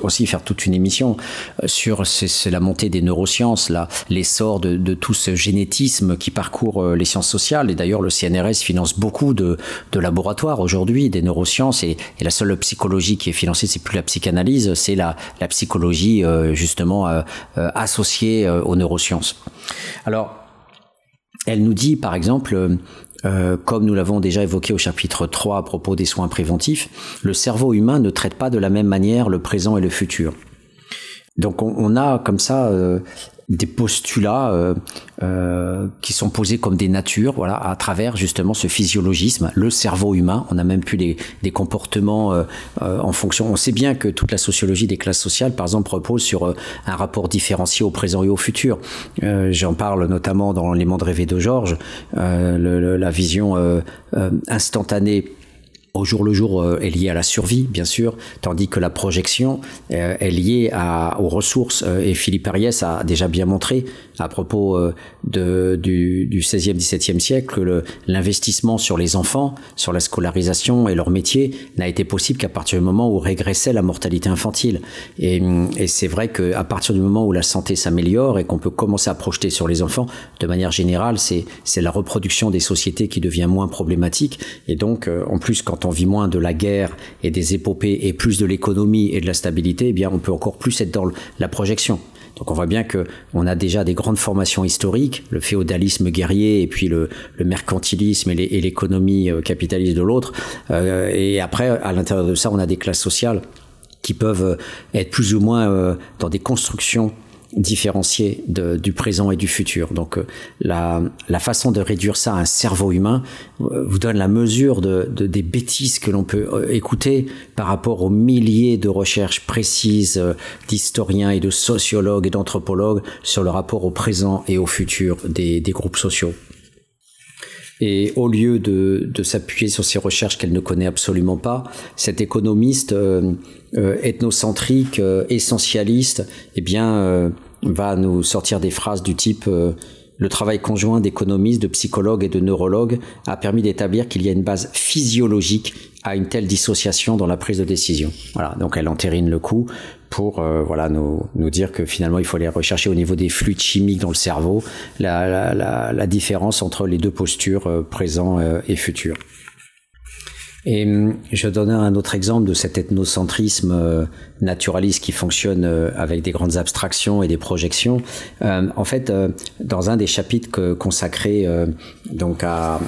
aussi faire toute une émission euh, sur c'est la montée des neurosciences, là, l'essor de, de, tout ce génétisme qui parcourt euh, les sciences sociales. Et d'ailleurs, le CNRS finance beaucoup de, de laboratoires aujourd'hui des neurosciences. Et, et, la seule psychologie qui est financée, c'est plus la psychanalyse, c'est la, la, psychologie justement associée aux neurosciences. Alors, elle nous dit, par exemple, euh, comme nous l'avons déjà évoqué au chapitre 3 à propos des soins préventifs, le cerveau humain ne traite pas de la même manière le présent et le futur. Donc on, on a comme ça euh, des postulats euh, euh, qui sont posés comme des natures, voilà, à travers justement ce physiologisme, le cerveau humain. On a même plus des, des comportements euh, euh en fonction. On sait bien que toute la sociologie des classes sociales, par exemple, repose sur euh, un rapport différencié au présent et au futur. J'en parle notamment dans Les Mondes rêvés de Georges, la vision instantanée au jour le jour euh, est lié à la survie, bien sûr, tandis que la projection euh, est liée à, aux ressources. Euh, et Philippe Ariès a déjà bien montré à propos de, du, du 16e, 17e siècle que l'investissement sur les enfants, sur la scolarisation et leur métier n'a été possible qu'à partir du moment où régressait la mortalité infantile. Et, et c'est vrai qu'à partir du moment où la santé s'améliore et qu'on peut commencer à projeter sur les enfants, de manière générale, c'est la reproduction des sociétés qui devient moins problématique. Et donc, en plus, quand on vit moins de la guerre et des épopées et plus de l'économie et de la stabilité, eh bien, on peut encore plus être dans la projection. Donc on voit bien que on a déjà des grandes formations historiques, le féodalisme guerrier et puis le, mercantilisme et l'économie euh, capitaliste de l'autre. Euh, et après, à l'intérieur de ça, on a des classes sociales qui peuvent être plus ou moins euh, dans des constructions différencier de, du présent et du futur. Donc euh, la, la, façon de réduire ça à un cerveau humain euh, vous donne la mesure de, de des bêtises que l'on peut euh, écouter par rapport aux milliers de recherches précises d'historiens et de sociologues et d'anthropologues sur le rapport au présent et au futur des, des groupes sociaux. Et au lieu de, de s'appuyer sur ces recherches qu'elle ne connaît absolument pas, cet économiste euh, euh, ethnocentrique, euh, essentialiste, eh bien, euh, va nous sortir des phrases du type euh, le travail conjoint d'économistes, de psychologues et de neurologues a permis d'établir qu'il y a une base physiologique à une telle dissociation dans la prise de décision. Voilà, donc elle entérine le coup pour euh, voilà nous, nous dire que finalement il faut aller rechercher au niveau des fluides chimiques dans le cerveau la, la, différence entre les deux postures euh, présent euh, et futur. Et hum, je donner un autre exemple de cet ethnocentrisme euh, naturaliste qui fonctionne avec des grandes abstractions et des projections. En fait, dans un des chapitres consacrés donc à,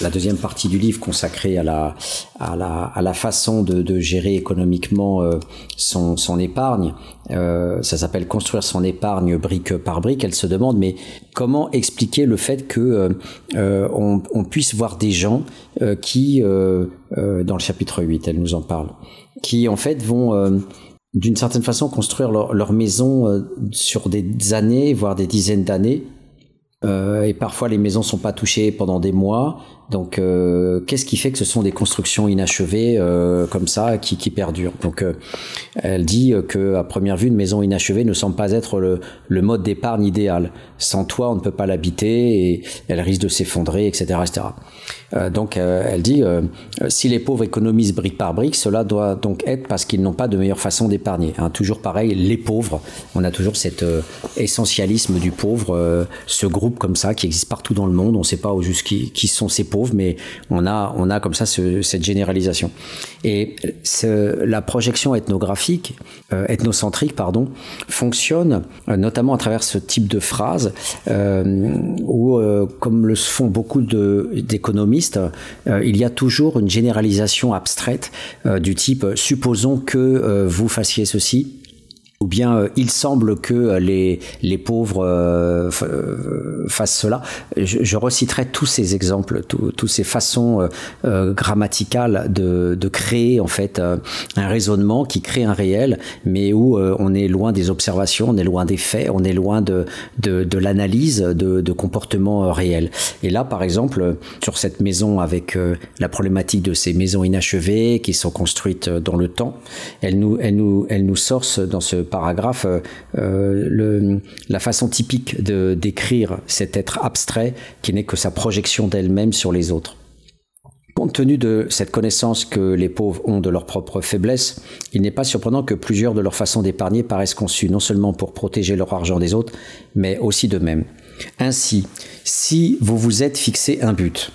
la deuxième partie du livre consacrée à la, à la, façon de, gérer économiquement euh, son, épargne. Euh, ça s'appelle Construire son épargne brique par brique. Elle se demande, mais comment expliquer le fait que euh, on, puisse voir des gens qui, dans le chapitre 8, elle nous en parle, qui en fait vont d'une certaine façon construire leur, leur maison sur des années, voire des dizaines d'années, euh, et parfois les maisons sont pas touchées pendant des mois. Donc, euh, qu'est-ce qui fait que ce sont des constructions inachevées euh, comme ça qui, qui perdurent? Donc, elle dit que à première vue, une maison inachevée ne semble pas être le, le mode d'épargne idéal. Sans toit, on ne peut pas l'habiter et elle risque de s'effondrer, etc., etc. Donc, elle dit si les pauvres économisent brique par brique, cela doit donc être parce qu'ils n'ont pas de meilleure façon d'épargner. Hein, toujours pareil, les pauvres. On a toujours cet essentialisme du pauvre, ce groupe comme ça qui existe partout dans le monde. On ne sait pas juste qui, sont ces pauvres mais on a, on a comme ça ce, cette généralisation. Et la projection ethnographique, euh, ethnocentrique, pardon, fonctionne euh, notamment à travers ce type de phrase euh, où, comme le font beaucoup d'économistes, il y a toujours une généralisation abstraite du type supposons que vous fassiez ceci ou bien euh, il semble que euh, les, les pauvres euh, euh, fassent cela. Je, je, reciterai tous ces exemples, toutes ces façons euh, grammaticales de, de, créer en fait un raisonnement qui crée un réel, mais où on est loin des observations, on est loin des faits, on est loin de, de, de l'analyse de, de comportements réels. Et là, par exemple, sur cette maison avec la problématique de ces maisons inachevées qui sont construites dans le temps, elle nous, elle nous, elle nous source dans ce paragraphe euh, euh, la façon typique de décrire cet être abstrait qui n'est que sa projection d'elle-même sur les autres. Compte tenu de cette connaissance que les pauvres ont de leurs propres faiblesses, il n'est pas surprenant que plusieurs de leurs façons d'épargner paraissent conçues non seulement pour protéger leur argent des autres, mais aussi d'eux-mêmes. Ainsi, si vous vous êtes fixé un but,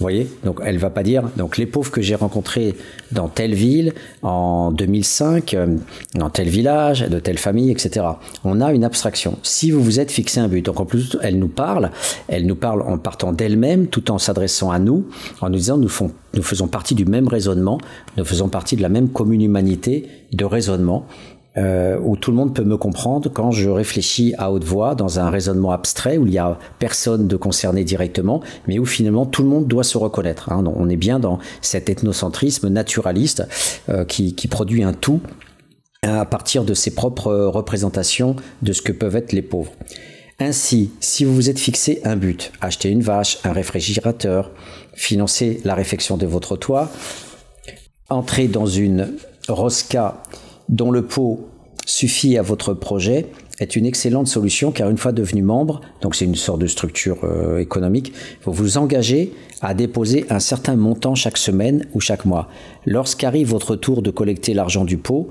voyez Donc elle va pas dire donc les pauvres que j'ai rencontrés dans telle ville en 2005, euh, dans tel village, de telle famille, etc. On a une abstraction. Si vous vous êtes fixé un but, donc en plus elle nous parle, elle nous parle en partant d'elle-même, tout en s'adressant à nous, en nous disant nous faisons partie du même raisonnement, nous faisons partie de la même commune humanité de raisonnement euh, où tout le monde peut me comprendre quand je réfléchis à haute voix dans un raisonnement abstrait où il n'y a personne de concerné directement, mais où finalement tout le monde doit se reconnaître. Hein. On est bien dans cet ethnocentrisme naturaliste euh, qui, qui produit un tout à partir de ses propres représentations de ce que peuvent être les pauvres. Ainsi, si vous vous êtes fixé un but, acheter une vache, un réfrigérateur, financer la réfection de votre toit, entrer dans une rosca dont le pot suffit à votre projet est une excellente solution car une fois devenu membre, donc c'est une sorte de structure euh, économique, vous vous engagez à déposer un certain montant chaque semaine ou chaque mois. Lorsqu'arrive votre tour de collecter l'argent du pot,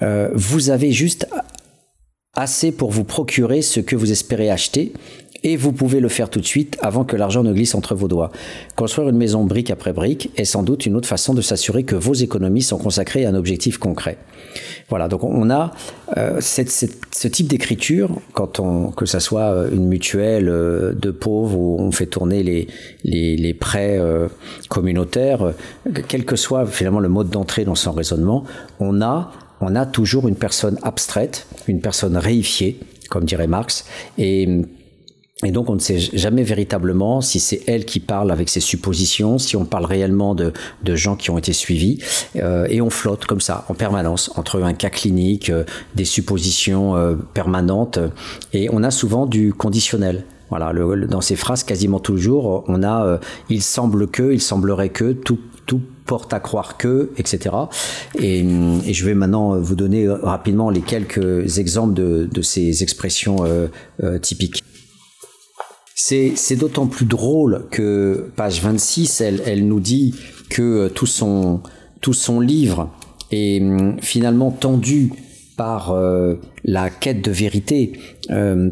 euh, vous avez juste assez pour vous procurer ce que vous espérez acheter et vous pouvez le faire tout de suite avant que l'argent ne glisse entre vos doigts. Construire une maison brique après brique est sans doute une autre façon de s'assurer que vos économies sont consacrées à un objectif concret. Voilà, donc on a euh, ce type d'écriture, quand on, que ce soit euh, une mutuelle euh, de pauvres où on fait tourner les, les, prêts communautaires, quel que soit finalement le mode d'entrée dans son raisonnement, on a, on a toujours une personne abstraite, une personne réifiée, comme dirait Marx, et et donc on ne sait jamais véritablement si c'est elle qui parle avec ses suppositions, si on parle réellement de, de gens qui ont été suivis, euh, et on flotte comme ça en permanence entre un cas clinique, euh, des suppositions euh, permanentes, et on a souvent du conditionnel. Voilà, le, dans ces phrases quasiment toujours, on a euh, il semble que, il semblerait que, tout, tout porte à croire que, etc. Et, et, je vais maintenant vous donner rapidement les quelques exemples de, de ces expressions typiques. C'est d'autant plus drôle que page 26, elle, elle nous dit que tout son, tout son livre est hum, finalement tendu par euh, la quête de vérité. Euh,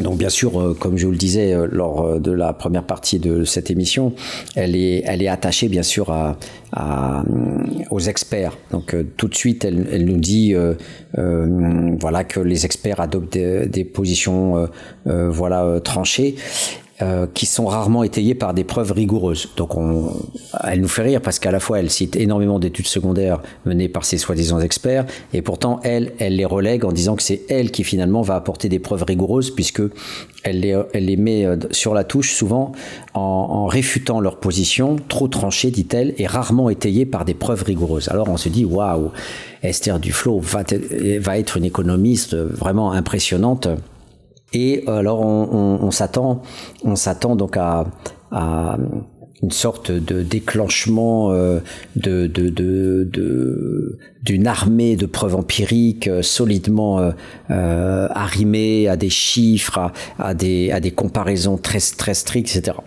donc bien sûr, euh, comme je vous le disais euh, lors euh, de la première partie de cette émission, elle est, elle est attachée bien sûr à, aux experts. Donc tout de suite, elle, elle nous dit voilà que les experts adoptent des, des positions voilà tranchées. Euh, qui sont rarement étayées par des preuves rigoureuses. Donc on, elle nous fait rire parce qu'à la fois elle cite énormément d'études secondaires menées par ces soi-disant experts, et pourtant elle, elle les relègue en disant que c'est elle qui finalement va apporter des preuves rigoureuses puisque elle les, elle les met euh, sur la touche souvent en, en réfutant leur position trop tranchée, dit-elle, et rarement étayée par des preuves rigoureuses. Alors on se dit waouh, Esther Duflo va, va être une économiste vraiment impressionnante. Et alors on, s'attend, on s'attend donc à, une sorte de déclenchement euh, de, d'une armée de preuves empiriques euh, solidement euh, euh, arrimées à des chiffres, à, à, des, à des comparaisons très, très strictes, etc.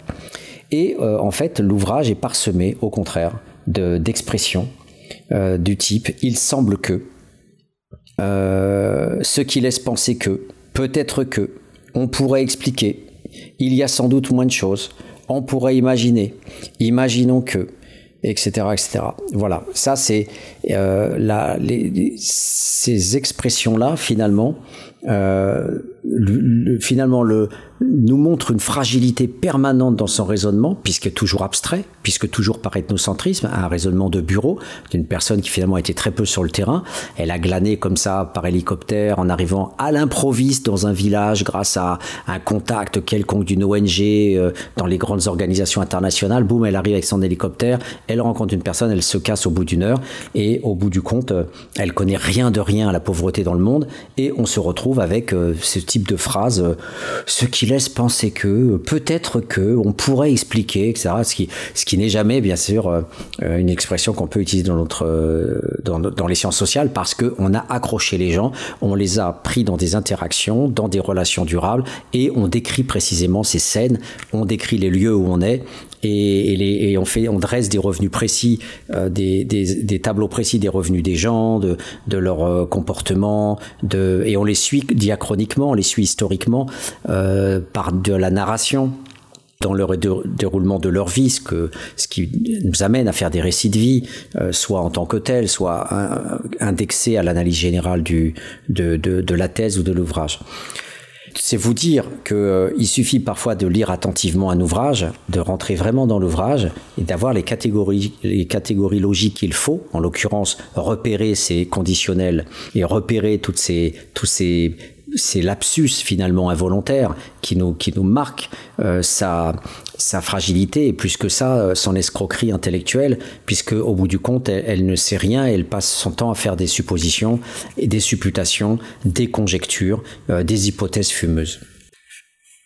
Et euh, en fait, l'ouvrage est parsemé, au contraire, de, d'expressions euh, du type il semble que, ce qui laisse penser que, Peut-être que, on pourrait expliquer, il y a sans doute moins de choses, on pourrait imaginer, imaginons que, etc., etc. Voilà, ça c'est euh, les, ces expressions-là finalement, euh, le, finalement le, nous montre une fragilité permanente dans son raisonnement, puisque toujours abstrait, puisque toujours par ethnocentrisme, un raisonnement de bureau d'une personne qui finalement était très peu sur le terrain. Elle a glané comme ça par hélicoptère en arrivant à l'improviste dans un village grâce à un contact quelconque d'une ONG euh, dans les grandes organisations internationales. Boum, elle arrive avec son hélicoptère, elle rencontre une personne, elle se casse au bout d'une heure et au bout du compte, euh, elle connaît rien de rien à la pauvreté dans le monde et on se retrouve avec euh, ce type de phrase, ce laisse penser que, peut-être que, on pourrait expliquer, etc. Ce qui, ce qui n'est jamais, bien sûr, euh, une expression qu'on peut utiliser dans notre, euh, dans, dans les sciences sociales parce que on a accroché les gens, on les a pris dans des interactions, dans des relations durables et on décrit précisément ces scènes, on décrit les lieux où on est et, on fait, on dresse des revenus précis, euh, des, tableaux précis des revenus des gens, de, leur euh, comportement, de, et on les suit diachroniquement, on les suit historiquement euh, par de la narration dans le déroulement de leur vie, ce, que, ce qui nous amène à faire des récits de vie, soit en tant que tel, soit indexés à l'analyse générale du, de, de la thèse ou de l'ouvrage. C'est vous dire qu'il euh, suffit parfois de lire attentivement un ouvrage, de rentrer vraiment dans l'ouvrage et d'avoir les catégories, les catégories logiques qu'il faut, en l'occurrence repérer ces conditionnels et repérer toutes ces, tous ces ces lapsus finalement involontaires qui nous, qui nous marquent euh, sa fragilité et plus que ça, euh, son escroquerie intellectuelle, puisque au bout du compte, elle, ne sait rien elle passe son temps à faire des suppositions des supputations, des conjectures, euh, des hypothèses fumeuses.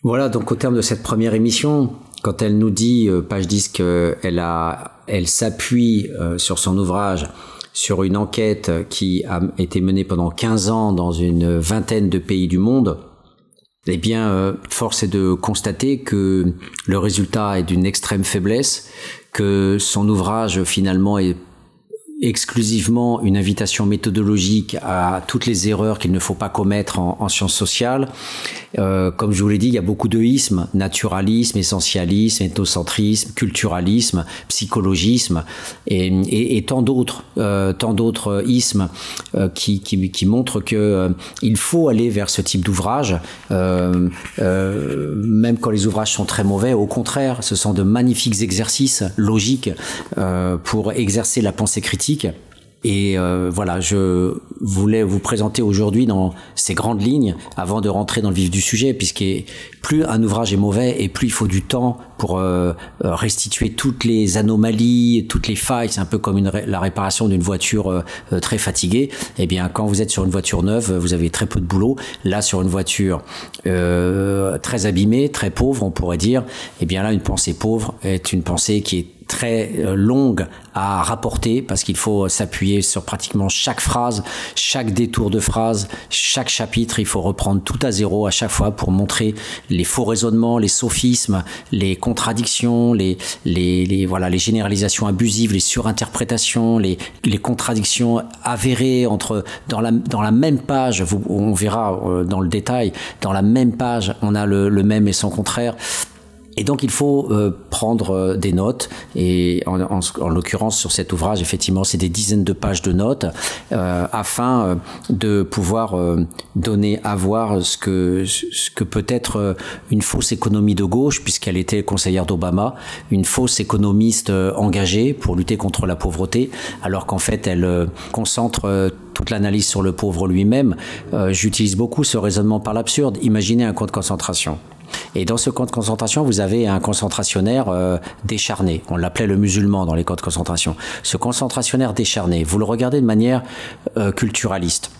Voilà, donc au terme de cette première émission, quand elle nous dit, page 10, qu'elle elle s'appuie sur son ouvrage sur une enquête qui a été menée pendant 15 ans dans une vingtaine de pays du monde, eh bien, euh, force est de constater que le résultat est d'une extrême faiblesse, que son ouvrage finalement est exclusivement une invitation méthodologique à toutes les erreurs qu'il ne faut pas commettre en, sciences sociales. Euh, comme je vous l'ai dit, il y a beaucoup de ismes, naturalisme, essentialisme, ethnocentrisme, culturalisme, psychologisme et, tant d'autres, euh, tant d'autres ismes euh, qui, qui, montrent que euh, il faut aller vers ce type d'ouvrage, même quand les ouvrages sont très mauvais. Au contraire, ce sont de magnifiques exercices logiques pour exercer la pensée critique et euh, voilà, je voulais vous présenter aujourd'hui dans ces grandes lignes, avant de rentrer dans le vif du sujet, puisque plus un ouvrage est mauvais et plus il faut du temps pour euh, euh, restituer toutes les anomalies, toutes les failles. C'est un peu comme la réparation d'une voiture très fatiguée. Eh bien, quand vous êtes sur une voiture neuve, vous avez très peu de boulot. Là, sur une voiture très abîmée, très pauvre, on pourrait dire, eh bien là, une pensée pauvre est une pensée qui est très euh, longue à rapporter parce qu'il faut s'appuyer sur pratiquement chaque phrase, chaque détour de phrase, chaque chapitre. Il faut reprendre tout à zéro à chaque fois pour montrer les faux raisonnements, les sophismes, les contradictions, les, voilà, les généralisations abusives, les surinterprétations, les, les contradictions avérées entre dans la, dans la même page. Vous, on verra euh, dans le détail. Dans la même page, on a le même et son contraire. Et donc il faut euh, prendre euh, des notes et en, en, en l'occurrence sur cet ouvrage effectivement c'est des dizaines de pages de notes euh, afin euh, de pouvoir donner à voir ce que ce que peut être une fausse économie de gauche puisqu'elle était conseillère d'Obama, une fausse économiste engagée pour lutter contre la pauvreté alors qu'en fait elle concentre toute l'analyse sur le pauvre lui-même. J'utilise beaucoup ce raisonnement par l'absurde. Imaginez un camp de concentration. Et dans ce camp de concentration, vous avez un concentrationnaire euh, décharné. On l'appelait le musulman dans les camps de concentration. Ce concentrationnaire décharné, vous le regardez de manière euh, culturaliste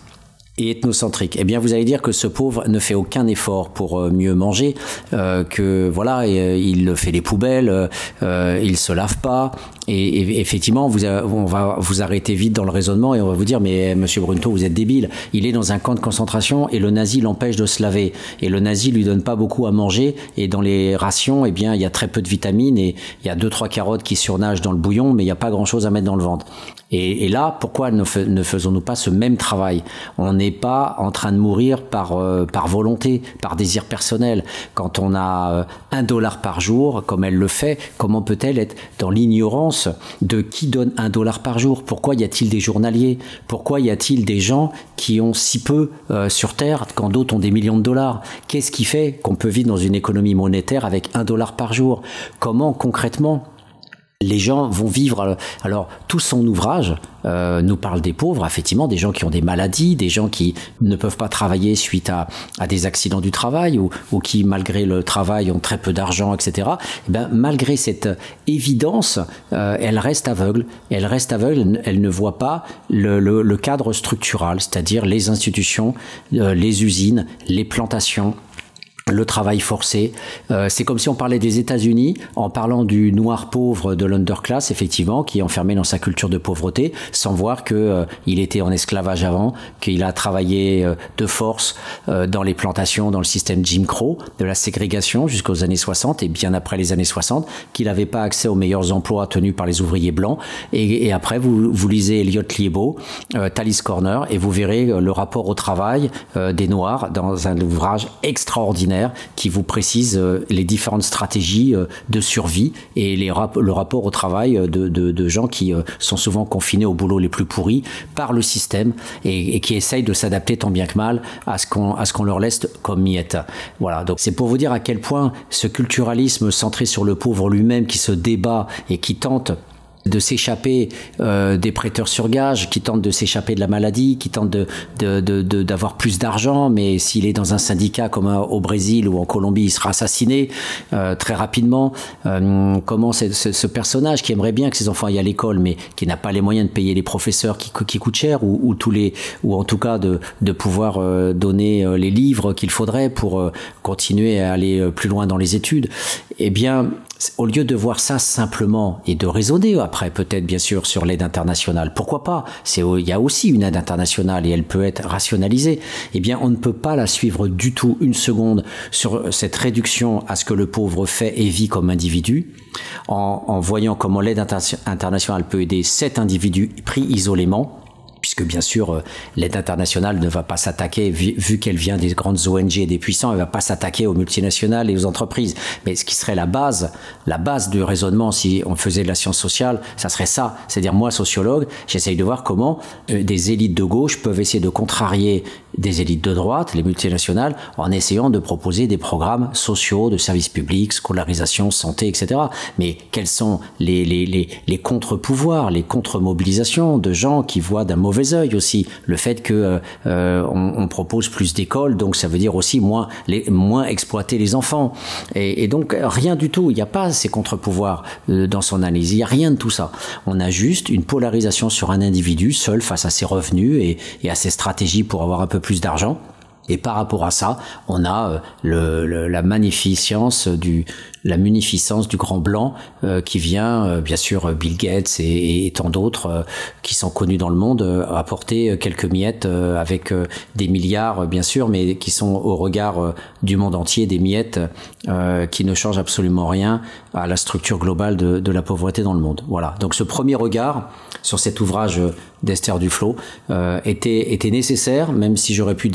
et ethnocentrique. Eh bien, vous allez dire que ce pauvre ne fait aucun effort pour euh, mieux manger, euh, que voilà, il fait les poubelles, euh, il se lave pas. Et, effectivement, on va vous arrêter vite dans le raisonnement et on va vous dire, mais Monsieur Brunto, vous êtes débile. Il est dans un camp de concentration et le nazi l'empêche de se laver. Et le nazi lui donne pas beaucoup à manger. Et dans les rations, eh bien, il y a très peu de vitamines et il y a deux trois carottes qui surnagent dans le bouillon, mais il n'y a pas grand chose à mettre dans le ventre. Et, là, pourquoi ne, ne faisons-nous pas ce même travail? On n'est pas en train de mourir par, euh, par volonté, par désir personnel. Quand on a euh, un dollar par jour, comme elle le fait, comment peut-elle être dans l'ignorance de qui donne un dollar par jour. Pourquoi y a-t-il des journaliers? Pourquoi y a-t-il des gens qui ont si peu euh, sur Terre quand d'autres ont des millions de dollars? Qu'est-ce qui fait qu'on peut vivre dans une économie monétaire avec un dollar par jour? Comment concrètement les gens vont vivre. Alors, tout son ouvrage euh, nous parle des pauvres, effectivement, des gens qui ont des maladies, des gens qui ne peuvent pas travailler suite à, à des accidents du travail ou, ou, qui, malgré le travail, ont très peu d'argent, etc. Et eh ben, malgré cette évidence, euh, elle reste aveugle. Elle reste aveugle, elle ne voit pas le, le, le cadre structural, c'est-à-dire les institutions, euh, les usines, les plantations, le travail forcé. Euh, c'est comme si on parlait des États-Unis en parlant du noir pauvre de l'underclass, effectivement, qui est enfermé dans sa culture de pauvreté, sans voir que euh, il était en esclavage avant, qu'il a travaillé euh, de force dans les plantations, dans le système Jim Crow, de la ségrégation jusqu'aux années 60 et bien après les années 60, qu'il n'avait pas accès aux meilleurs emplois tenus par les ouvriers blancs. Et, après, vous, lisez Elliot Liebo, Thalys Corner, et vous verrez le rapport au travail des Noirs dans un ouvrage extraordinaire qui vous précise euh, les différentes stratégies euh, de survie et le rapport au travail euh, de, gens qui sont souvent confinés au boulot les plus pourris par le système et, qui essayent de s'adapter tant bien que mal à ce qu'on à ce qu'on leur laisse comme miette. Voilà, donc c'est pour vous dire à quel point ce culturalisme centré sur le pauvre lui-même qui se débat et qui tente de s'échapper euh, des prêteurs sur gage, qui tentent de s'échapper de la maladie, qui tentent de, d'avoir de, plus d'argent, mais s'il est dans un syndicat comme au Brésil ou en Colombie, il sera assassiné euh, très rapidement. Euh, comment ce, personnage qui aimerait bien que ses enfants aillent à l'école, mais qui n'a pas les moyens de payer les professeurs qui, qui coûtent cher, ou, ou, tous les, ou en tout cas de, de pouvoir euh, donner euh, les livres qu'il faudrait pour continuer à aller plus loin dans les études, eh bien, au lieu de voir ça simplement et de raisonner après peut-être bien sûr sur l'aide internationale, pourquoi pas? C'est il y a aussi une aide internationale et elle peut être rationalisée. Eh bien, on ne peut pas la suivre du tout une seconde sur cette réduction à ce que le pauvre fait et vit comme individu, en, en voyant comment l'aide internationale peut aider cet individu pris isolément puisque bien sûr euh, l'aide internationale ne va pas s'attaquer, vu, qu'elle vient des grandes ONG et des puissants, elle va pas s'attaquer aux multinationales et aux entreprises. Mais ce qui serait la base, la base du raisonnement, si on faisait de la science sociale, ça serait ça. C'est-à-dire moi, sociologue, j'essaye de voir comment euh, des élites de gauche peuvent essayer de contrarier des élites de droite, les multinationales, en essayant de proposer des programmes sociaux, de services publics, scolarisation, santé, etc. Mais quels sont les, les, les, contre-pouvoirs, les contre-mobilisations de gens qui voient d'un mauvais œil aussi le fait que euh, euh on, propose plus d'écoles, donc ça veut dire aussi moins, les, moins exploiter les enfants. Et, et donc rien du tout, il n'y a pas ces contre-pouvoirs euh, dans son analyse, il n'y a rien de tout ça. On a juste une polarisation sur un individu seul face à ses revenus et, et à ses stratégies pour avoir un peu plus d'argent. Et par rapport à ça, on a euh, le, la magnificence du, la munificence du grand blanc euh, qui vient, euh, bien sûr, Bill Gates et, tant d'autres euh, qui sont connus dans le monde, apporter quelques miettes avec des milliards, bien sûr, mais qui sont au regard du monde entier des miettes qui ne changent absolument rien à la structure globale de, la pauvreté dans le monde. Voilà. Donc ce premier regard sur cet ouvrage d'Esther Duflo euh, était, était nécessaire, même si j'aurais pu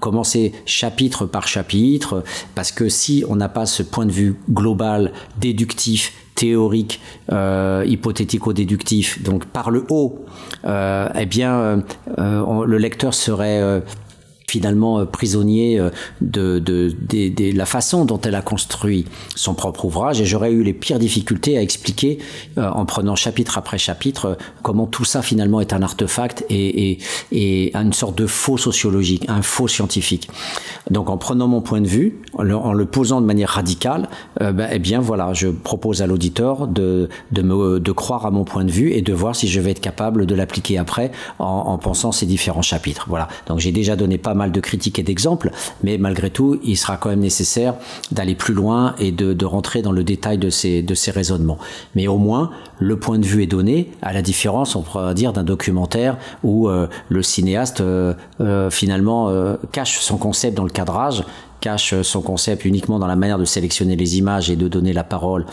commencer chapitre par chapitre, parce que si on n'a pas ce point de vue global global, déductif, théorique, euh, hypothético-déductif, donc par le haut, euh, eh bien, euh, le lecteur serait finalement euh, prisonnier euh, de, la façon dont elle a construit son propre ouvrage et j'aurais eu les pires difficultés à expliquer euh, en prenant chapitre après chapitre comment tout ça finalement est un artefact et, et, une sorte de faux sociologique, un faux scientifique. Donc en prenant mon point de vue, en le, posant de manière radicale, ben, eh bien voilà, je propose à l'auditeur de croire à mon point de vue et de voir si je vais être capable de l'appliquer après en, en pensant ces différents chapitres. Voilà. Donc j'ai déjà donné pas mal de critiques et d'exemples, mais malgré tout, il sera quand même nécessaire d'aller plus loin et de, rentrer dans le détail de ces, raisonnements. Mais au moins, le point de vue est donné, à la différence, on pourrait dire, d'un documentaire où euh, le cinéaste euh, euh, finalement cache son concept dans le cadrage cache son concept uniquement dans la manière de sélectionner les images et de donner la parole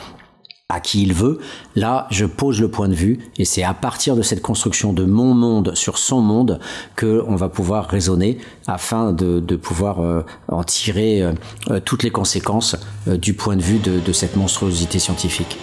à qui il veut. Là, je pose le point de vue et c'est à partir de cette construction de mon monde sur son monde que on va pouvoir raisonner afin de, pouvoir euh, en tirer euh, toutes les conséquences euh, du point de vue de cette monstruosité scientifique.